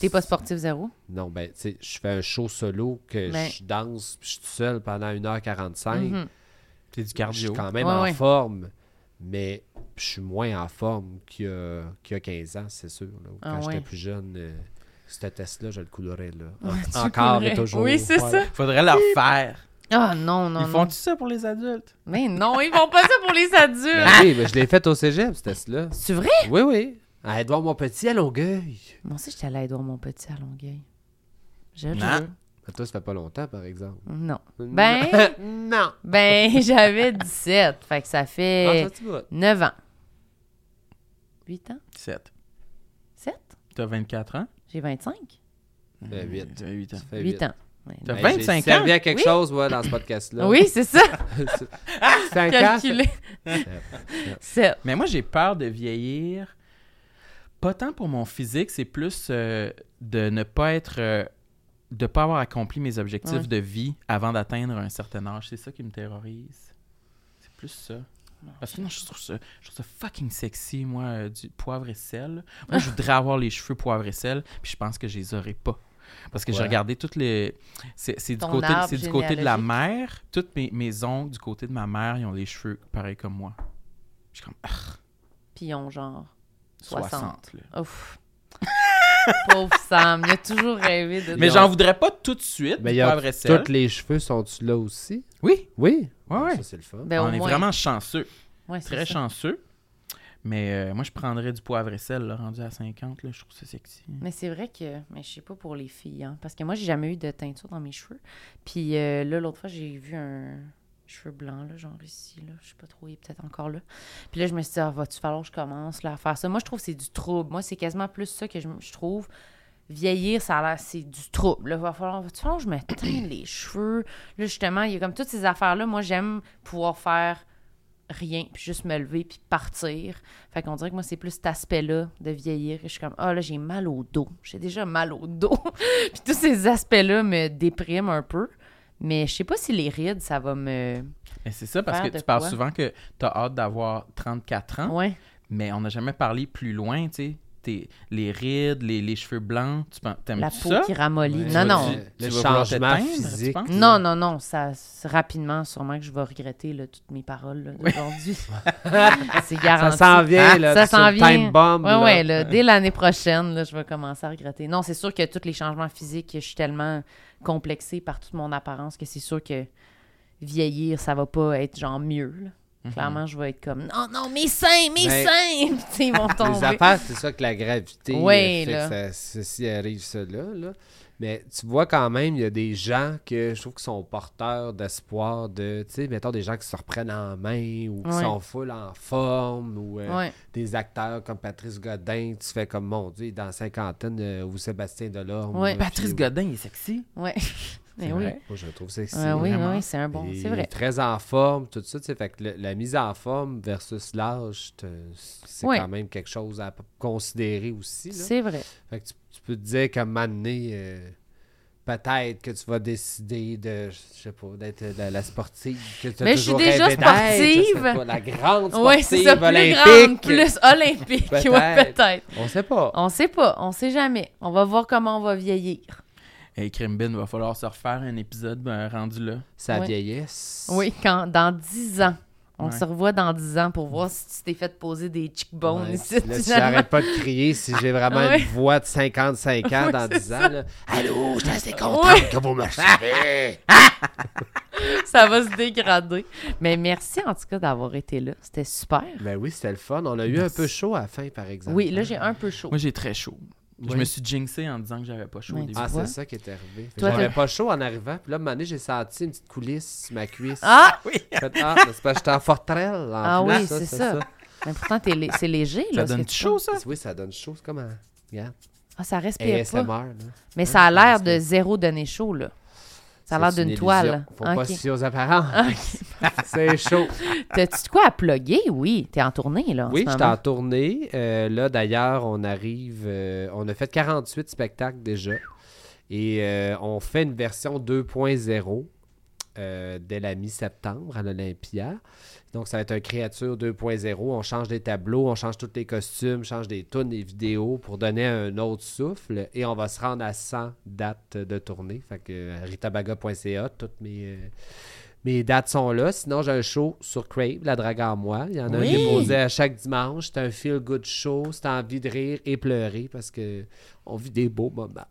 T'es pas sportif zéro? Non, ben, tu sais, je fais un show solo que Ben. je danse, puis je suis tout seul pendant 1h45. Mhm. C'est du Je suis cardio. quand même Ouais, en ouais. forme, mais je suis moins en forme qu'il y a, qu'il y a 15 ans, c'est sûr. là. Quand Ah j'étais plus jeune, euh, ce test-là, je le coulerais. Là. En- Encore et toujours. Oui, c'est Ouais. ça. Faudrait leur faire. Ah non, non, Ils non. font-tu ça pour les adultes? Mais non, ils font pas ça pour les adultes. Ben oui, ben, je l'ai fait au cégep, ce test-là. C'est vrai? Oui, oui. À Edouard mon petit à Longueuil. Moi aussi, j'étais allée à Edouard mon petit à Longueuil. Je le Non. jure. Ben, toi, ça fait pas longtemps, par exemple. Non. Ben, non. ben, j'avais 17. Fait que ça Ah, fait ça, tu vois. 9 ans. 8 ans? 7. 7? T'as 24 ans? J'ai 25? Ben, huit. T'as 8 ans. Ça fait 8 huit. ans. Ouais. T'as Ben, 25 j'ai servi ans? à quelque Oui. chose, moi, dans ce podcast-là. Oui, c'est ça. 5 ans. Calculé. 7. Mais moi, j'ai peur de vieillir. Pas tant pour mon physique, c'est plus euh, de ne pas être. euh, de pas avoir accompli mes objectifs Ouais. de vie avant d'atteindre un certain âge. C'est ça qui me terrorise. C'est plus ça. Parce que non, je trouve ça, je trouve ça fucking sexy, moi, euh, du poivre et sel. Moi, je voudrais avoir les cheveux poivre et sel, puis je pense que je les aurais pas. Parce que j'ai regardé toutes les. C'est c'est du, côté, du côté de la mère. Toutes mes, mes oncles du côté de ma mère, ils ont les cheveux pareils comme moi. Je suis comme ah, Puis ils ont genre 60. 60. là. Ouf. Pauvre Sam, il a toujours rêvé de. Mais j'en voudrais pas tout de suite, Mais y a poivre et sel. tous les cheveux sont-tu là aussi? Oui, Oui. Ouais, ouais. Ça, c'est le fun. Ben, on est moins. vraiment chanceux. Ouais, Très ça. chanceux. Mais euh, moi, je prendrais du poivre et sel, là, rendu à 50. Là, je trouve ça sexy. Mais c'est vrai que, mais je sais pas pour les filles, hein, parce que moi, j'ai jamais eu de teinture dans mes cheveux. Puis euh, là, l'autre fois, j'ai vu un cheveu blanc, là, genre ici, là, je sais pas trop, il est peut-être encore là. Puis là, je me suis dit, ah, va-tu falloir que je commence là, à faire ça? Moi, je trouve que c'est du trouble. Moi, c'est quasiment plus ça que je, je trouve. Vieillir, ça a l'air, c'est du trouble. Là, va falloir, falloir que je me teigne les cheveux? Là, justement, il y a comme toutes ces affaires-là. Moi, j'aime pouvoir faire rien, puis juste me lever, puis partir. Fait qu'on dirait que moi, c'est plus cet aspect-là de vieillir. Je suis comme, ah là, j'ai mal au dos. J'ai déjà mal au dos. puis tous ces aspects-là me dépriment un peu. Mais je sais pas si les rides, ça va me. Mais c'est ça, parce que tu parles souvent que tu as hâte d'avoir 34 ans, Ouais. mais on n'a jamais parlé plus loin, tu sais. T'es- Les rides, les, les cheveux blancs, tu La peau ça? qui ramollit. Ouais. non, non. Tu Le changement physique. Non, non, non. Ça, c'est rapidement, sûrement que je vais regretter là, toutes mes paroles là, d'aujourd'hui. c'est Ça garanti. s'en vient, là. Ça s'en le vient. Time bomb, Ouais, là. ouais, là, dès l'année prochaine, là, je vais commencer à regretter. Non, c'est sûr que tous les changements physiques, je suis tellement complexée par toute mon apparence que c'est sûr que vieillir, ça va pas être genre mieux. là. Mhm. Clairement, je vais être comme non, non, mes seins, mes Mais- seins! Puis, ils vont Les tomber. affaires, c'est ça que la gravité euh, Ouais, fait là. que ça, ceci arrive là, là. Mais tu vois quand même, il y a des gens que je trouve qui sont porteurs d'espoir de, tu sais, mettons des gens qui se reprennent en main ou qui Ouais. sont full en forme ou euh, Ouais. des acteurs comme Patrice Godin, tu fais comme mon Dieu, dans la cinquantaine euh, ou Sébastien Delorme. Ouais. Patrice puis- Godin, il est sexy. Ouais. C'est oui. Moi, je le trouve sexy. Ouais, oui, vraiment. oui, c'est un bon. Il C'est est vrai. très en forme, tout ça, tu sais, fait que le- la mise en forme versus l'âge, c'est Ouais. quand même quelque chose à considérer aussi. C'est vrai. Fait que tu, tu peux te dire qu'à un moment donné, euh, peut-être que tu vas décider de, je sais pas, d'être la, la sportive que tu as Mais je suis toujours déjà rêvé sportive. pas, la grande sportive Oui, c'est ça, plus olympique. grande, plus olympique. Peut-être. Ouais, peut-être. On sait pas. On sait pas, on sait jamais. On va voir comment on va vieillir. Hey, Crimbin, va falloir se refaire un épisode ben, rendu là. Sa Ouais. vieillesse. Oui, quand, dans 10 ans. On Ouais. se revoit dans 10 ans pour voir si tu t'es fait poser des cheekbones Ouais, ici. là, si j'arrête pas de crier, si j'ai vraiment Ouais. une voix de 55 ans Ouais, dans c'est 10 ans, là, Allô, je suis assez contente Ouais. que vous me. Ça va se dégrader. Mais merci en tout cas d'avoir été là. C'était super. Ben oui, c'était le fun. On a eu un peu chaud à la fin, par exemple. Oui, là, j'ai un peu chaud. Moi, j'ai très chaud. Je me suis jinxé en disant que j'avais pas chaud au début. Ah, c'est ça qui est arrivé. J'avais pas chaud en arrivant. Puis là, à un moment donné, j'ai senti une petite coulisse sur ma cuisse. Ah! oui! Ah, c'est parce que j'étais en forterelle. en Ah plus, oui, c'est ça. Mais pourtant, c'est léger, là. Ça donne chaud, ça? Oui, ça donne chaud. C'est comme un... Regarde. Ah, ça respire ASMR. pas. là. Mais ça a l'air parce de zéro donné chaud, là. Ça a l'air d'une toile. Faut Ok. pas se fier aux apparences. C'est chaud. T'as-tu de quoi à plugger? Oui, t'es en tournée, là. en Oui, j'étais moment. en tournée. Euh, là, d'ailleurs, on arrive. euh, on a fait 48 spectacles déjà. Et euh, on fait une version 2.0 euh, dès la mi-septembre à l'Olympia. Donc, ça va être un créature 2.0. On change des tableaux, on change tous les costumes, change des tunes, des vidéos pour donner un autre souffle. Et on va se rendre à 100 dates de tournée. Fait que euh, ritabaga.ca, toutes mes. euh, mes dates sont là. Sinon, j'ai un show sur Crave, La Drague en moi. Il y en a Oui. un déposé à chaque dimanche. C'est un feel-good show. C'est envie de rire et pleurer parce que on vit des beaux moments.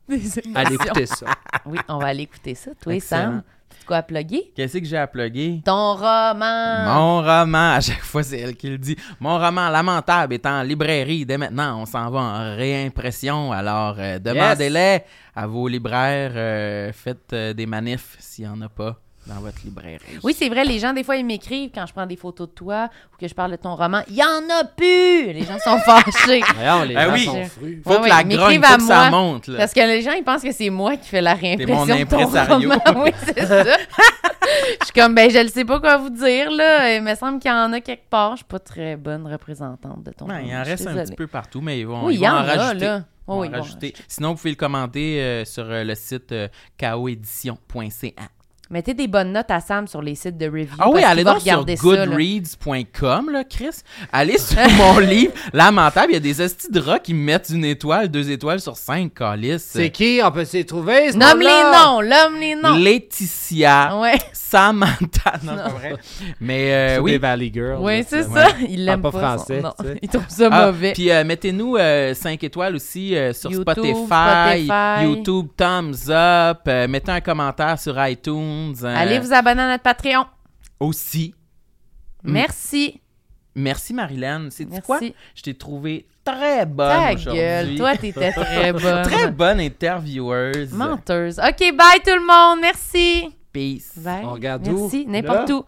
Allez écouter ça. Oui, on va aller écouter ça. Toi, Excellent. Sam, quoi à plugger? Qu'est-ce que j'ai à plugger? Ton roman! Mon roman, à chaque fois c'est elle qui le dit. Mon roman lamentable est en librairie dès maintenant. On s'en va en réimpression. Alors euh, demandez-les à vos libraires. euh, faites euh, des manifs s'il n'y en a pas dans votre librairie. Oui, c'est vrai, les gens, des fois, ils m'écrivent quand je prends des photos de toi ou que je parle de ton roman. Il y en a plus! Les gens sont fâchés. Voyons, les Ah gens oui. sont frus. Faut Ouais, que ouais, la ils grogne, faut que ça moi. monte. Là. Parce que les gens, ils pensent que c'est moi qui fais la réimpression mon de ton roman. oui, c'est ça. je suis comme, ben, je ne sais pas quoi vous dire, là. Il me semble qu'il y en a quelque part. Je suis pas très bonne représentante de ton roman. il en reste un petit peu partout, mais ils vont, Oui, ils y vont en en a, rajouter. là. Oh, oui. Sinon, vous pouvez le commander euh, sur euh, le site euh, koedition.ca. Mettez des bonnes notes à Sam sur les sites de review. Ah oui, allez donc sur goodreads.com, là, Chris. Allez sur mon livre lamentable. Il y a des hosties de rats qui me mettent une étoile, deux étoiles sur cinq, calice. C'est qui? On peut s'y trouver, ce Nomme les noms, nomme les noms. Laetitia, Ouais, Samantha. Non, pas vrai. Mais euh, C'est oui. des Valley Girls. là, c'est ça. Il l'aime pas pas. français, son- non, il trouve ça Ah, mauvais. Puis euh, mettez-nous 5 étoiles aussi euh, sur YouTube, Spotify, Spotify. YouTube, Thumbs Up. euh, mettez un commentaire sur iTunes. Euh, Allez vous abonner à notre Patreon. Aussi. Mm. Merci. Merci Marilyn. C'est quoi? Je t'ai trouvé très bonne Ta aujourd'hui. gueule. Toi, t'étais très bonne. Très bonne intervieweuse. Menteuse. OK, bye tout le monde. Merci. Peace. Bye. On regarde où? Merci. N'importe où.